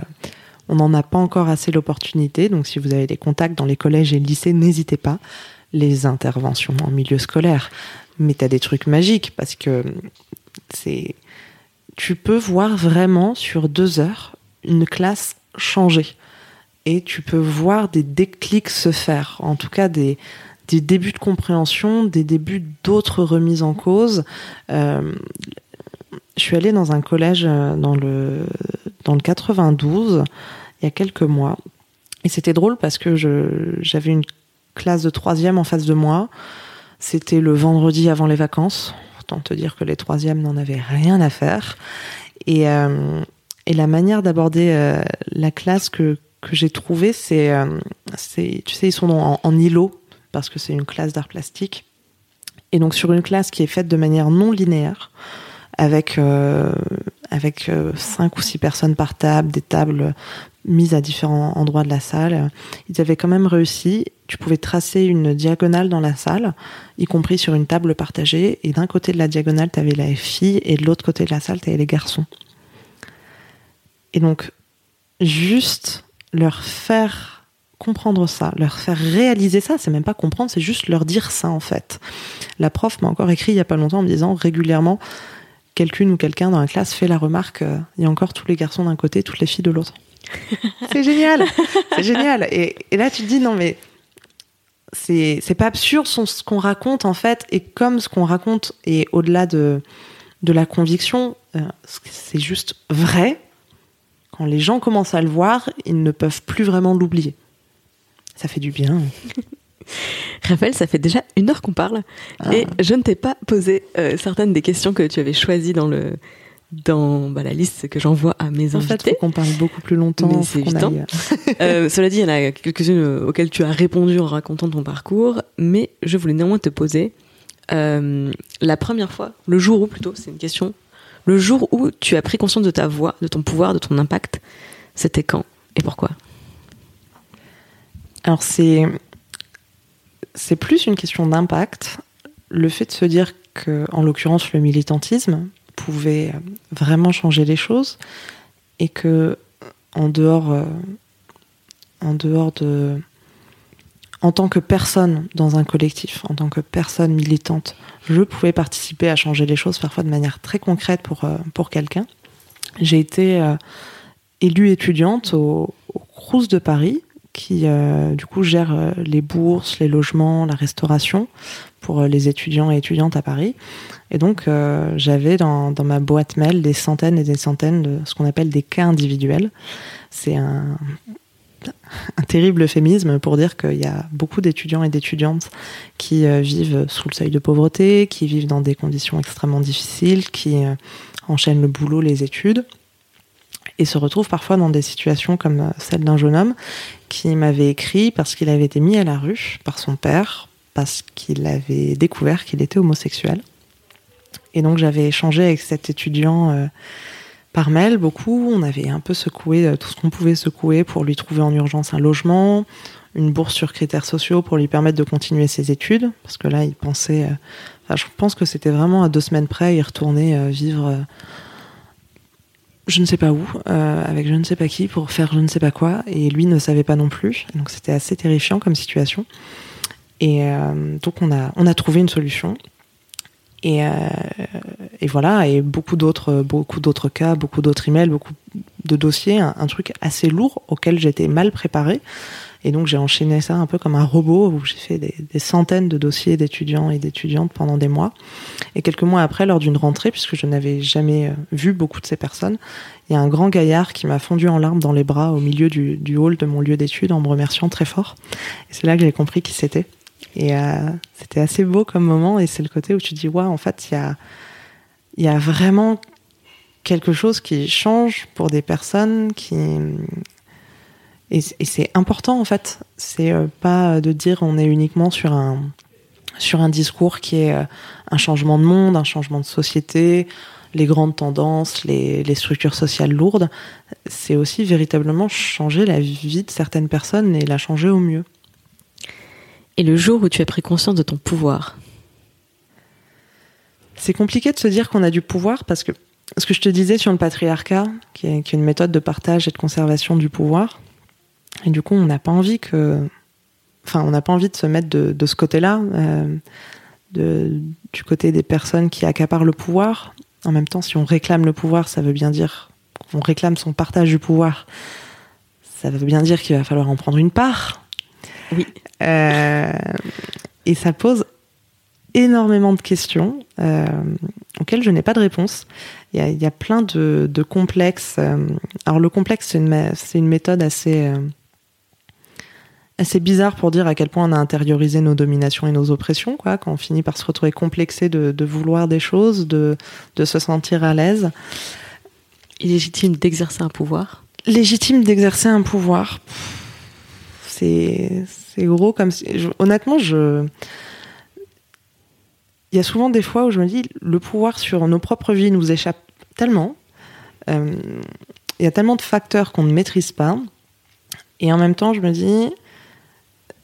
on n'en a pas encore assez l'opportunité, donc si vous avez des contacts dans les collèges et lycées, n'hésitez pas. les interventions en milieu scolaire. Mais tu as des trucs magiques parce que c'est. Tu peux voir vraiment sur deux heures une classe changer. Et tu peux voir des déclics se faire. En tout cas, des, des débuts de compréhension, des débuts d'autres remises en cause. Euh, je suis allée dans un collège euh, dans le, dans le 92 il y a quelques mois. Et c'était drôle parce que j'avais une classe de troisième en face de moi. C'était le vendredi avant les vacances. Autant te dire que les troisièmes n'en avaient rien à faire. Et, euh, et la manière d'aborder euh, la classe que, que j'ai trouvée, c'est, c'est, tu sais, ils sont en, en îlot parce que c'est une classe d'art plastique. Et donc sur une classe qui est faite de manière non linéaire, avec euh, avec euh, cinq ou six personnes par table, des tables mises à différents endroits de la salle. Ils avaient quand même réussi. Tu pouvais tracer une diagonale dans la salle, y compris sur une table partagée. Et d'un côté de la diagonale, tu avais les filles, et de l'autre côté de la salle, tu avais les garçons. Et donc, juste leur faire comprendre ça, leur faire réaliser ça, c'est même pas comprendre, c'est juste leur dire ça en fait. La prof m'a encore écrit il y a pas longtemps en me disant régulièrement, quelqu'une ou quelqu'un dans la classe fait la remarque euh, il y a encore tous les garçons d'un côté, toutes les filles de l'autre. c'est génial, c'est génial. Et, là, tu te dis non mais c'est c'est pas absurde ce qu'on raconte en fait, et comme ce qu'on raconte est au-delà de de la conviction, euh, c'est juste vrai. Quand les gens commencent à le voir, ils ne peuvent plus vraiment l'oublier. Ça fait du bien. Raphaël, ça fait déjà une heure qu'on parle et ah. je ne t'ai pas posé euh, certaines des questions que tu avais choisies dans le dans bah, la liste que j'envoie à mes invités. En fait, qu'on parle beaucoup plus longtemps. c'est évident. euh, cela dit, il y en a quelques-unes auxquelles tu as répondu en racontant ton parcours, mais je voulais néanmoins te poser euh, la première fois, le jour où plutôt, c'est une question, le jour où tu as pris conscience de ta voix, de ton pouvoir, de ton impact, c'était quand et pourquoi? Alors c'est plus une question d'impact. Le fait de se dire que, en l'occurrence, le militantisme pouvait vraiment changer les choses et que, en dehors, euh, en dehors de, en tant que personne dans un collectif, en tant que personne militante, je pouvais participer à changer les choses parfois de manière très concrète pour, euh, pour quelqu'un. J'ai été élue étudiante au, au Crous de Paris qui euh, du coup gère euh, les bourses, les logements, la restauration pour euh, les étudiants et étudiantes à Paris. Et donc j'avais dans, dans, ma boîte mail des centaines et des centaines de ce qu'on appelle des cas individuels. C'est un, un terrible euphémisme pour dire qu'il y a beaucoup d'étudiants et d'étudiantes qui vivent sous le seuil de pauvreté, qui vivent dans des conditions extrêmement difficiles, qui enchaînent le boulot, les études et se retrouvent parfois dans des situations comme celle d'un jeune homme qui m'avait écrit parce qu'il avait été mis à la rue par son père, parce qu'il avait découvert qu'il était homosexuel. Et donc j'avais échangé avec cet étudiant euh, par mail beaucoup. On avait un peu secoué euh, tout ce qu'on pouvait secouer pour lui trouver en urgence un logement, une bourse sur critères sociaux pour lui permettre de continuer ses études. Parce que là, il pensait. Euh, je pense que c'était vraiment à deux semaines près, il retournait vivre je ne sais pas où, euh, avec je ne sais pas qui, pour faire je ne sais pas quoi, et lui ne savait pas non plus. Donc c'était assez terrifiant comme situation. Et euh, donc on a, on a trouvé une solution. Et, euh, et voilà, et beaucoup d'autres, beaucoup d'autres cas, beaucoup d'autres emails, beaucoup de dossiers, un, truc assez lourd auquel j'étais mal préparée. Et donc j'ai enchaîné ça un peu comme un robot où j'ai fait des, des, centaines de dossiers d'étudiants et d'étudiantes pendant des mois. Et quelques mois après, lors d'une rentrée, puisque je n'avais jamais euh, vu beaucoup de ces personnes, il y a un grand gaillard qui m'a fondu en larmes dans les bras au milieu du, du hall de mon lieu d'études en me remerciant très fort. Et c'est là que j'ai compris qui c'était. Et euh, c'était assez beau comme moment. Et c'est le côté où tu dis, ouais, en fait, il y a, vraiment quelque chose qui change pour des personnes qui, et, c'est important en fait. C'est euh, pas de dire on est uniquement sur un sur un discours qui est euh, un changement de monde, un changement de société, les grandes tendances, les structures sociales lourdes. C'est aussi véritablement changer la vie de certaines personnes et la changer au mieux. Et le jour où tu as pris conscience de ton pouvoir C'est compliqué de se dire qu'on a du pouvoir parce que ce que je te disais sur le patriarcat, qui est, une méthode de partage et de conservation du pouvoir, et du coup, on n'a pas envie que enfin, on n'a pas envie de se mettre de, ce côté-là, euh, du côté des personnes qui accaparent le pouvoir. En même temps, si on réclame le pouvoir, ça veut bien dire qu'on réclame son partage du pouvoir. Ça veut bien dire qu'il va falloir en prendre une part. Oui. Euh, et ça pose énormément de questions euh, auxquelles je n'ai pas de réponse. Il y a, il y a plein de, de complexes. euh, alors le complexe, c'est une, méthode assez, euh, assez bizarre pour dire à quel point on a intériorisé nos dominations et nos oppressions, quoi, quand on finit par se retrouver complexé de, de vouloir des choses, de, de se sentir à l'aise. Illégitime d'exercer un pouvoir? Légitime d'exercer un pouvoir. C'est c'est gros comme si- honnêtement je il y a souvent des fois où je me dis le pouvoir sur nos propres vies nous échappe tellement. Euh, Il y a tellement de facteurs qu'on ne maîtrise pas. Et en même temps, je me dis,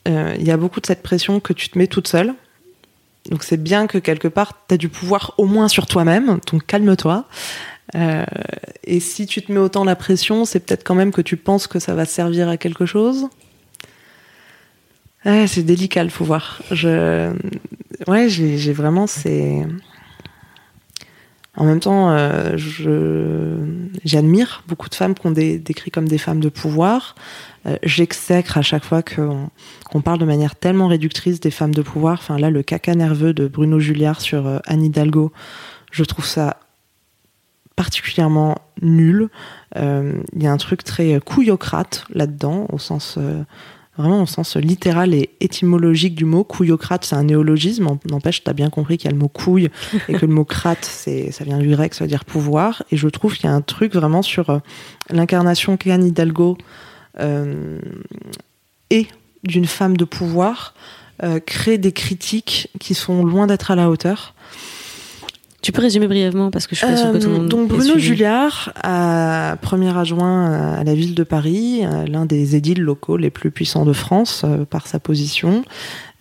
euh, il y a beaucoup de cette pression que tu te mets toute seule. Donc c'est bien que quelque part, tu as du pouvoir au moins sur toi-même. Donc calme-toi. Euh, et si tu te mets autant la pression, c'est peut-être quand même que tu penses que ça va servir à quelque chose. C'est délicat le pouvoir. Je, ouais, j'ai vraiment ces. En même temps, euh, j'admire beaucoup de femmes qu'on dé- décrit comme des femmes de pouvoir. Euh, J'exècre à chaque fois qu'on parle de manière tellement réductrice des femmes de pouvoir. Enfin là, le caca nerveux de Bruno Julliard sur euh, Anne Hidalgo, je trouve ça particulièrement nul. Il y a un truc très couillocrate là-dedans, au sens vraiment au sens littéral et étymologique du mot. Couillocrate, c'est un néologisme. N'empêche, t'as bien compris qu'il y a le mot couille et que le mot crate, ça vient du grec, ça veut dire pouvoir. Et je trouve qu'il y a un truc vraiment sur euh, l'incarnation qu'Anne Hidalgo euh, est d'une femme de pouvoir, euh, crée des critiques qui sont loin d'être à la hauteur. Tu peux résumer brièvement parce que je suis pas sûre que tout le Euh, monde. donc Bruno. Julliard, à premier adjoint à la ville de Paris, euh, l'un des édiles locaux les plus puissants de France euh, par sa position,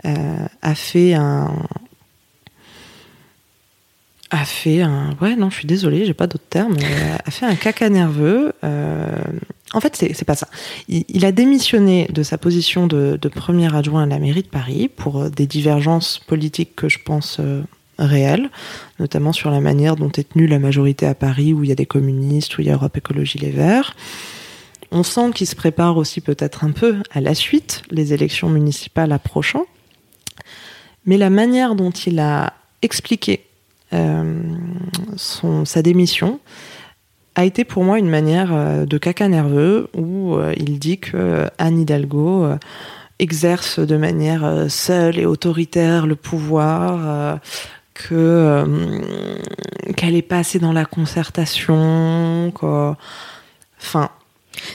a fait un a fait un ouais non je suis désolée j'ai pas d'autres termes a fait un caca nerveux euh, en fait c'est c'est pas ça il, il a démissionné de sa position de, de premier adjoint à la mairie de Paris pour des divergences politiques que je pense euh, réelles notamment sur la manière dont est tenue la majorité à Paris, où il y a des communistes, où il y a Europe Écologie Les Verts. On sent qu'il se prépare aussi peut-être un peu à la suite, les élections municipales approchant. Mais la manière dont il a expliqué euh, son, sa démission a été pour moi une manière euh, de caca nerveux, où euh, il dit que Anne Hidalgo exerce de manière seule et autoritaire le pouvoir. Euh, que euh, qu'elle est pas assez dans la concertation, quoi. Enfin,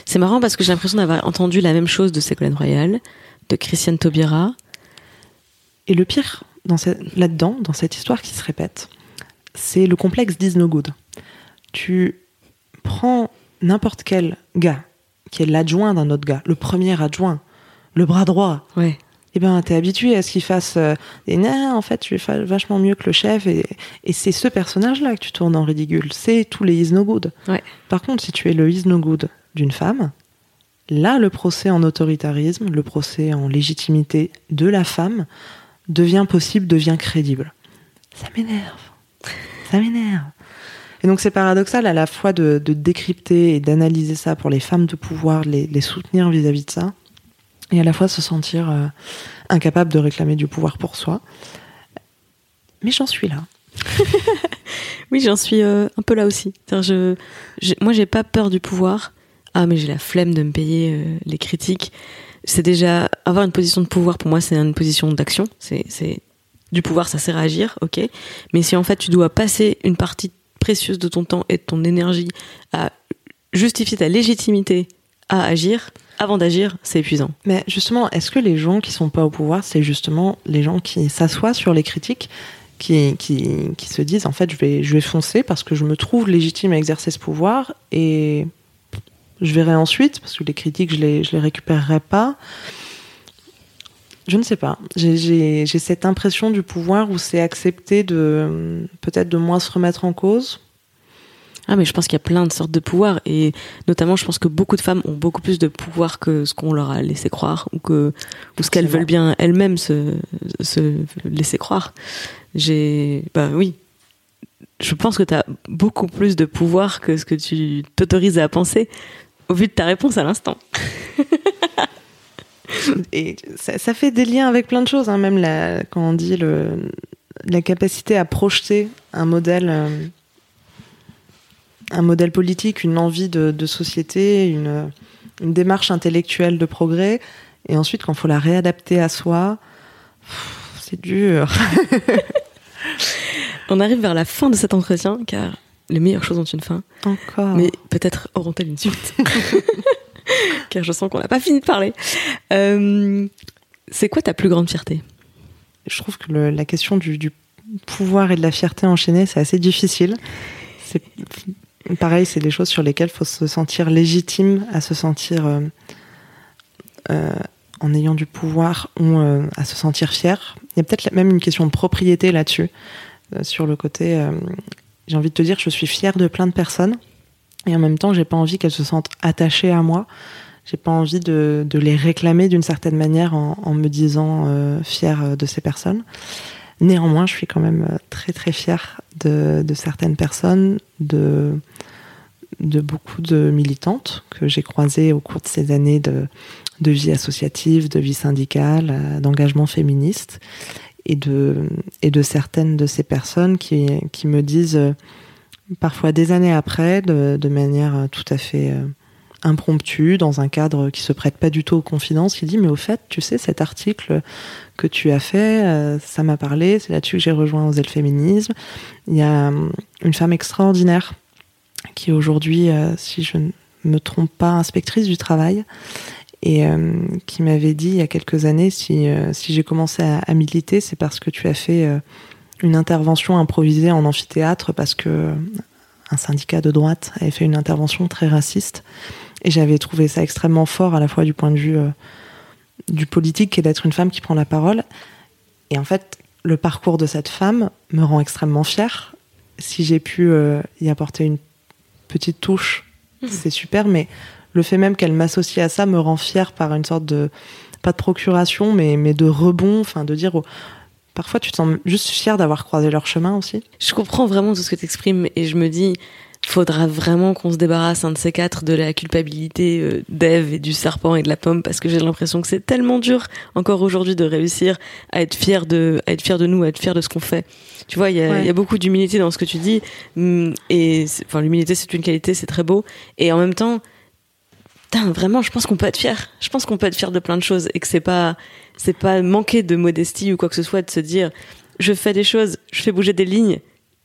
C'est marrant parce que j'ai l'impression d'avoir entendu la même chose de Ségolène Royal, de Christiane Taubira. et le pire dans là-dedans, dans cette histoire qui se répète, c'est le complexe d'Is No Good. Tu prends n'importe quel gars qui est l'adjoint d'un autre gars, le premier adjoint, le bras droit, Ouais. Eh ben, t'es habitué à ce qu'il fasse euh, des en fait, tu fais vachement mieux que le chef. Et, et c'est ce personnage-là que tu tournes en ridicule. C'est tous les is no good. Ouais. Par contre, si tu es le is no good d'une femme, là, le procès en autoritarisme, le procès en légitimité de la femme devient possible, devient crédible. Ça m'énerve. Ça m'énerve. Et donc c'est paradoxal à la fois de, de décrypter et d'analyser ça pour les femmes de pouvoir, les, les soutenir vis-à-vis de ça, et à la fois se sentir euh, incapable de réclamer du pouvoir pour soi. Mais j'en suis là. Oui, j'en suis euh, un peu là aussi. Je, j'ai- moi, j'ai pas peur du pouvoir. Ah, mais j'ai la flemme de me payer euh, les critiques. C'est déjà avoir une position de pouvoir pour moi, c'est une position d'action. C'est du pouvoir, ça sert à agir, ok. Mais si en fait tu dois passer une partie précieuse de ton temps et de ton énergie à justifier ta légitimité à agir, avant d'agir, c'est épuisant. Mais justement, est-ce que les gens qui sont pas au pouvoir, c'est justement les gens qui s'assoient sur les critiques, qui, qui, qui se disent en fait je vais, je vais foncer parce que je me trouve légitime à exercer ce pouvoir et je verrai ensuite parce que les critiques je les, je les récupérerai pas. Je ne sais pas. J'ai- cette impression du pouvoir où c'est accepté de peut-être de moins se remettre en cause. Ah mais je pense qu'il y a plein de sortes de pouvoirs et notamment je pense que beaucoup de femmes ont beaucoup plus de pouvoir que ce qu'on leur a laissé croire ou que ou ce qu'elles veulent bien elles-mêmes se, se laisser croire. J'ai bah oui. Je pense que tu as beaucoup plus de pouvoir que ce que tu t'autorises à penser au vu de ta réponse à l'instant. et ça, fait des liens avec plein de choses, hein, même la, quand on dit le, la capacité à projeter un modèle, euh, un modèle politique, une envie de, société, une, démarche intellectuelle de progrès, et ensuite quand il faut la réadapter à soi, c'est dur. on arrive vers la fin de cet entretien, car les meilleures choses ont une fin. Encore. Mais peut-être auront-elles une suite. car je sens qu'on n'a pas fini de parler. Euh, c'est quoi ta plus grande fierté? Je trouve que la question du, pouvoir et de la fierté enchaînée, c'est assez difficile. C'est pareil, c'est des choses sur lesquelles faut se sentir légitime, à se sentir euh, euh, en ayant du pouvoir ou à se sentir fier. Il y a peut-être même une question de propriété là-dessus, sur le côté. j'ai envie de te dire, je suis fière de plein de personnes. Et en même temps, j'ai pas envie qu'elles se sentent attachées à moi j'ai pas envie de, les réclamer d'une certaine manière en, en me disant euh, fière de ces personnes. Néanmoins, je suis quand même euh, très très fière de, certaines personnes, de, beaucoup de militantes que j'ai croisées au cours de ces années de, vie associative, de vie syndicale, euh, d'engagement féministe, et de, certaines de ces personnes qui, me disent euh, parfois des années après, de manière tout à fait impromptu, dans un cadre qui se prête pas du tout aux confidences, qui dit mais au fait, tu sais, cet article que tu as fait, euh, ça m'a parlé, c'est là-dessus que j'ai rejoint Oser le féminisme. Il y a hum, une femme extraordinaire qui aujourd'hui, euh, si je ne me trompe pas, inspectrice du travail, et qui m'avait dit il y a quelques années si, euh, si j'ai commencé à, à militer, c'est parce que tu as fait une intervention improvisée en amphithéâtre parce que un syndicat de droite avait fait une intervention très raciste et j'avais trouvé ça extrêmement fort à la fois du point de vue euh, du politique et d'être une femme qui prend la parole. Et en fait, le parcours de cette femme me rend extrêmement fière. Si j'ai pu euh, y apporter une petite touche, mmh. c'est super, mais le fait même qu'elle m'associe à ça me rend fière par une sorte de, pas de procuration, mais, mais de rebond, enfin de dire, parfois tu te sens juste fière d'avoir croisé leur chemin aussi. Je comprends vraiment tout ce que tu exprimes et je me dis, faudra vraiment qu'on se débarrasse un de ces quatre de la culpabilité euh, d'Ève et du serpent et de la pomme parce que j'ai l'impression que c'est tellement dur encore aujourd'hui de réussir à être fier de à être fier de nous à être fier de ce qu'on fait. Tu vois il y a, y a, beaucoup d'humilité dans ce que tu dis mm, et enfin l'humilité c'est une qualité c'est très beau et en même temps vraiment je pense qu'on peut être fier. Je pense qu'on peut être fier de plein de choses et que c'est pas c'est pas manquer de modestie ou quoi que ce soit de se dire je fais des choses je fais bouger des lignes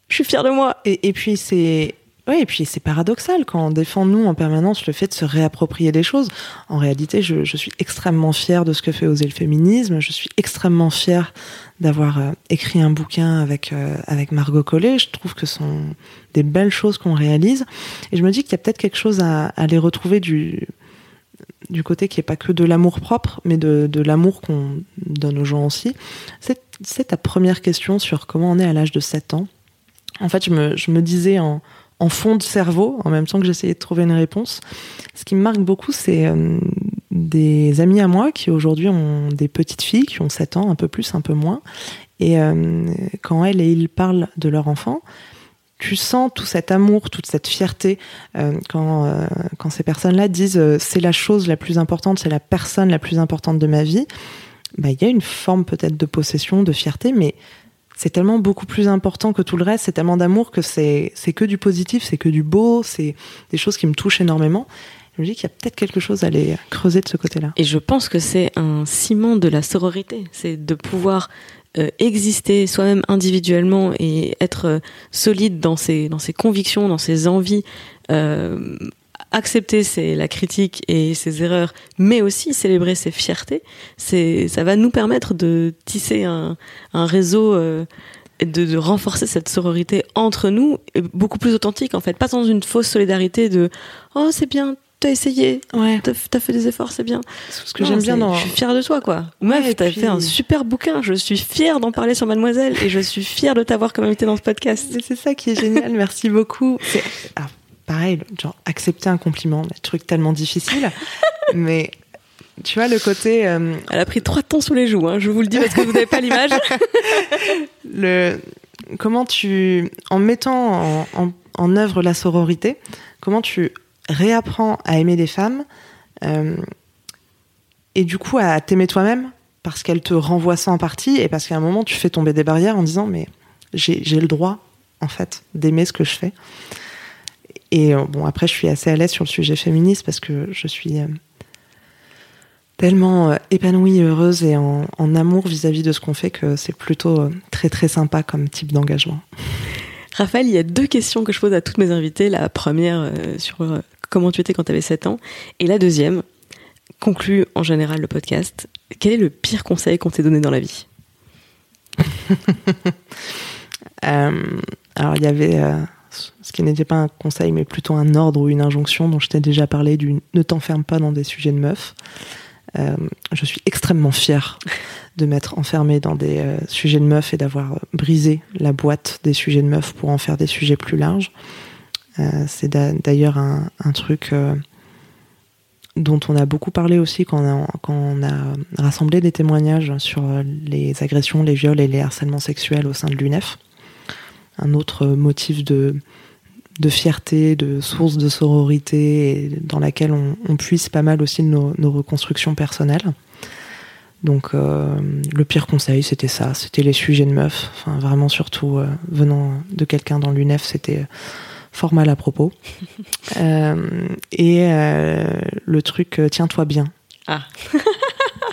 je suis fier de moi. Et, et puis c'est et puis c'est paradoxal quand on défend nous en permanence le fait de se réapproprier des choses. En réalité, je, suis extrêmement fière de ce que fait Oser le féminisme. Je suis extrêmement fière d'avoir euh, écrit un bouquin avec euh, avec Margot Collet. Je trouve que ce sont des belles choses qu'on réalise. Et je me dis qu'il y a peut-être quelque chose à, à les retrouver du du côté qui est pas que de l'amour propre, mais de, de l'amour qu'on donne aux gens aussi. C'est ta première question sur comment on est à l'âge de 7 ans. En fait, je me, je me disais en, en fond de cerveau, en même temps que j'essayais de trouver une réponse. Ce qui me marque beaucoup, c'est euh, des amis à moi qui aujourd'hui ont des petites filles qui ont 7 ans, un peu plus, un peu moins. Et euh, quand elles et ils parlent de leur enfant, tu sens tout cet amour, toute cette fierté euh, quand, quand ces personnes-là disent c'est la chose la plus importante, c'est la personne la plus importante de ma vie. Bah, il y a une forme peut-être de possession, de fierté, mais c'est tellement beaucoup plus important que tout le reste, c'est tellement d'amour que c'est que du positif, c'est que du beau, c'est des choses qui me touchent énormément. Je me dis qu'il y a peut-être quelque chose à aller creuser de ce côté-là. Et je pense que c'est un ciment de la sororité, c'est de pouvoir euh, exister soi-même individuellement et être euh, solide dans ses dans ses convictions, dans ses envies, euh, accepter c'est la critique et ses erreurs, mais aussi célébrer ses fiertés, c'est ça va nous permettre de tisser un, un réseau euh, de, de, renforcer cette sororité entre nous, beaucoup plus authentique en fait, pas dans une fausse solidarité de oh c'est bien t'as essayé, Ouais. t'as fait des efforts, c'est bien. Ce que j'aime bien c'est- dans. Je suis fière de toi, quoi. Meuf, et t'as puis- fait un super bouquin. Je suis fière d'en parler sur Mademoiselle et je suis fière de t'avoir comme invité dans ce podcast. C'est ça qui est génial, merci beaucoup. C'est pareil, genre accepter un compliment, un truc tellement difficile, mais tu vois le côté euh, Elle a pris trois tons sous les joues, hein, je vous le dis parce que vous n'avez pas l'image. le comment tu en mettant en, en, en œuvre la sororité, comment tu réapprends à aimer des femmes euh, et du coup à t'aimer toi-même parce qu'elle te renvoie ça en partie et parce qu'à un moment tu fais tomber des barrières en disant mais j'ai j'ai le droit en fait d'aimer ce que je fais et euh, bon après je suis assez à l'aise sur le sujet féministe parce que je suis euh, tellement euh, épanouie, heureuse et en, en amour vis-à-vis de ce qu'on fait que c'est plutôt très très sympa comme type d'engagement. Raphaël, il y a deux questions que je pose à toutes mes invités. La première sur comment tu étais quand tu avais 7 ans. Et la deuxième, conclut en général le podcast. Quel est le pire conseil qu'on t'ait donné dans la vie? Euh, alors il y avait euh, ce qui n'était pas un conseil mais plutôt un ordre ou une injonction dont je t'ai déjà parlé du ne t'enferme pas dans des sujets de meufs. Euh, je suis extrêmement fière de m'être enfermée dans des euh, sujets de meufs et d'avoir euh, brisé la boîte des sujets de meufs pour en faire des sujets plus larges. C'est d'a- d'ailleurs un, truc dont on a beaucoup parlé aussi quand on a, quand on a rassemblé des témoignages sur les agressions, les viols et les harcèlements sexuels au sein de l'UNEF. Un autre motif de, de fierté, de source de sororité, et dans laquelle on, on puise pas mal aussi de nos, nos reconstructions personnelles. Donc euh, le pire conseil, c'était ça, c'était les sujets de meufs. Enfin, vraiment, surtout euh, venant de quelqu'un dans l'UNEF, c'était fort mal à propos. Euh, et euh, le truc, euh, tiens-toi bien. Ah.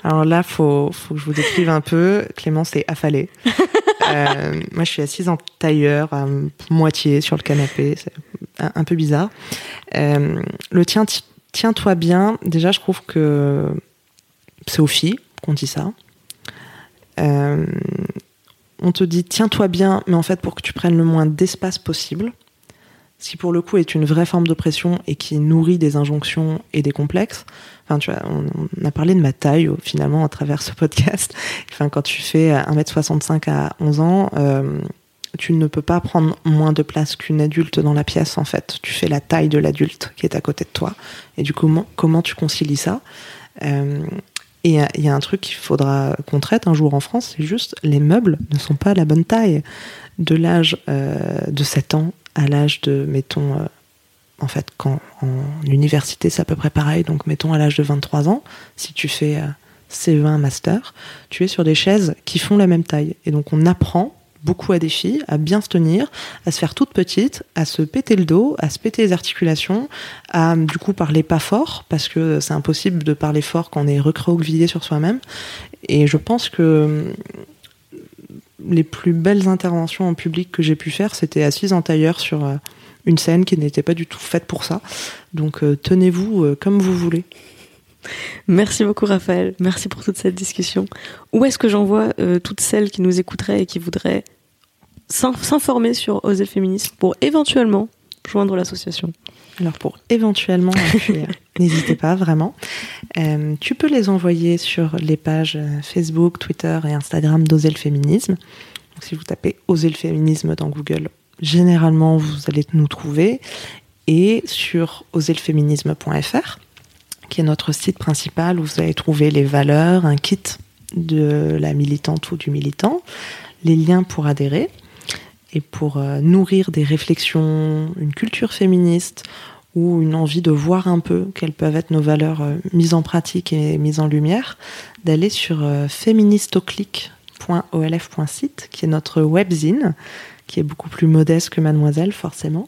Alors là, faut, faut que je vous décrive un peu. Clémence est affalée. Euh, moi, je suis assise en tailleur, à moitié sur le canapé. C'est un, un peu bizarre. Euh, le tien, tiens-toi bien. Déjà, je trouve que c'est aux filles qu'on dit ça. Euh, on te dit tiens-toi bien, mais en fait, pour que tu prennes le moins d'espace possible. Ce qui, pour le coup, est une vraie forme d'oppression et qui nourrit des injonctions et des complexes. On, a parlé de ma taille finalement à travers ce podcast. Enfin, quand tu fais 1m65 à 11 ans, euh, tu ne peux pas prendre moins de place qu'une adulte dans la pièce, en fait. Tu fais la taille de l'adulte qui est à côté de toi. Et du coup, comment, tu concilies ça Euh, Et il y a- un truc qu'il faudra qu'on traite un jour en France, c'est juste les meubles ne sont pas la bonne taille. De l'âge euh, de 7 ans à l'âge de, mettons, euh, en fait, quand en université c'est à peu près pareil, donc mettons à l'âge de 23 ans, si tu fais euh, C20 master, tu es sur des chaises qui font la même taille. Et donc on apprend beaucoup à des filles à bien se tenir, à se faire toute petite, à se péter le dos, à se péter les articulations, à du coup parler pas fort, parce que c'est impossible de parler fort quand on est recroquevillé sur soi-même. Et je pense que les plus belles interventions en public que j'ai pu faire, c'était assise en tailleur sur euh, une scène qui n'était pas du tout faite pour ça. Donc euh, tenez-vous euh, comme vous voulez. Merci beaucoup Raphaël, merci pour toute cette discussion. Où est-ce que j'envoie euh, toutes celles qui nous écouteraient et qui voudraient s'in- s'informer sur Oser le féminisme pour éventuellement joindre l'association? Alors pour éventuellement, n'hésitez pas vraiment. Euh, tu peux les envoyer sur les pages Facebook, Twitter et Instagram d'Oser le féminisme. Donc, si vous tapez Oser le féminisme dans Google, généralement vous allez nous trouver. Et sur oserleféminisme.fr, qui est notre site principal où vous allez trouver les valeurs, un kit de la militante ou du militant, les liens pour adhérer et pour euh, nourrir des réflexions, une culture féministe ou une envie de voir un peu quelles peuvent être nos valeurs euh, mises en pratique et mises en lumière, d'aller sur euh, féministoclick.olf.site, qui est notre webzine, qui est beaucoup plus modeste que Mademoiselle, forcément,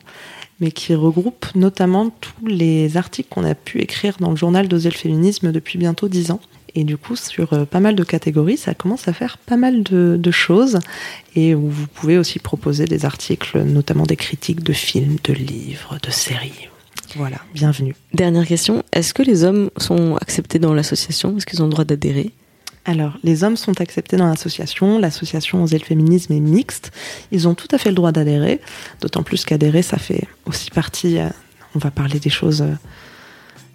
mais qui regroupe notamment tous les articles qu'on a pu écrire dans le journal d'Oser le féminisme depuis bientôt dix ans. Et du coup, sur euh, pas mal de catégories, ça commence à faire pas mal de, de choses. Et où vous pouvez aussi proposer des articles, notamment des critiques de films, de livres, de séries. Voilà, bienvenue. Dernière question, est-ce que les hommes sont acceptés dans l'association? Est-ce qu'ils ont le droit d'adhérer? Alors, les hommes sont acceptés dans l'association. L'association Oser le féminisme est mixte. Ils ont tout à fait le droit d'adhérer. D'autant plus qu'adhérer, ça fait aussi partie. euh, on va parler des choses euh,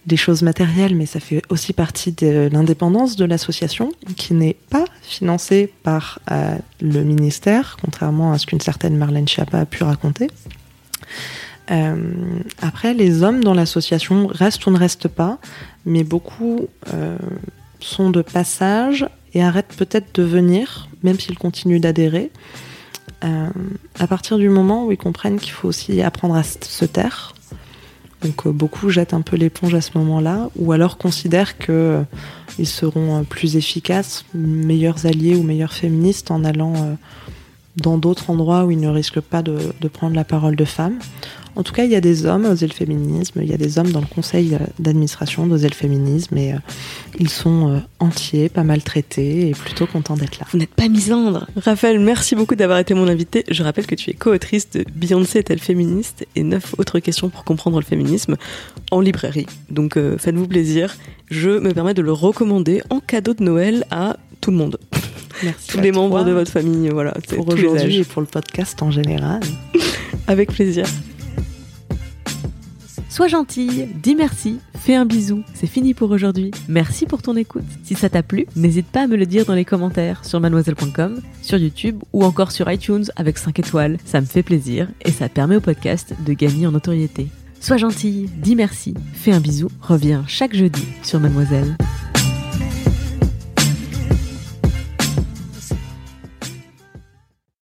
des choses matérielles, mais ça fait aussi partie de l'indépendance de l'association, qui n'est pas financée par euh, le ministère, contrairement à ce qu'une certaine Marlène Schiappa a pu raconter. Après, les hommes dans l'association restent ou ne restent pas, mais beaucoup sont de passage et arrêtent peut-être de venir, même s'ils continuent d'adhérer. Euh, à partir du moment où ils comprennent qu'il faut aussi apprendre à se taire, donc beaucoup jettent un peu l'éponge à ce moment-là, ou alors considèrent qu'ils ils seront plus efficaces, meilleurs alliés ou meilleurs féministes en allant dans d'autres endroits où ils ne risquent pas de, de prendre la parole de femmes. En tout cas, il y a des hommes oser le féminisme, il y a des hommes dans le conseil d'administration d'oser le féminisme et euh, ils sont euh, entiers, pas mal traités et plutôt contents d'être là. Vous n'êtes pas misandre. Raphaël, merci beaucoup d'avoir été mon invité. Je rappelle que tu es co-autrice de Beyoncé est-elle féministe et neuf autres questions pour comprendre le féminisme en librairie. Donc euh, faites-vous plaisir. Je me permets de le recommander en cadeau de Noël à tout le monde. Merci Tous les membres de votre famille, voilà. Pour aujourd'hui et pour le podcast en général. Avec plaisir. Sois gentille, dis merci, fais un bisou, c'est fini pour aujourd'hui. Merci pour ton écoute. Si ça t'a plu, n'hésite pas à me le dire dans les commentaires sur mademoiselle.com, sur YouTube ou encore sur iTunes avec 5 étoiles. Ça me fait plaisir et ça permet au podcast de gagner en notoriété. Sois gentille, dis merci, fais un bisou, reviens chaque jeudi sur Mademoiselle.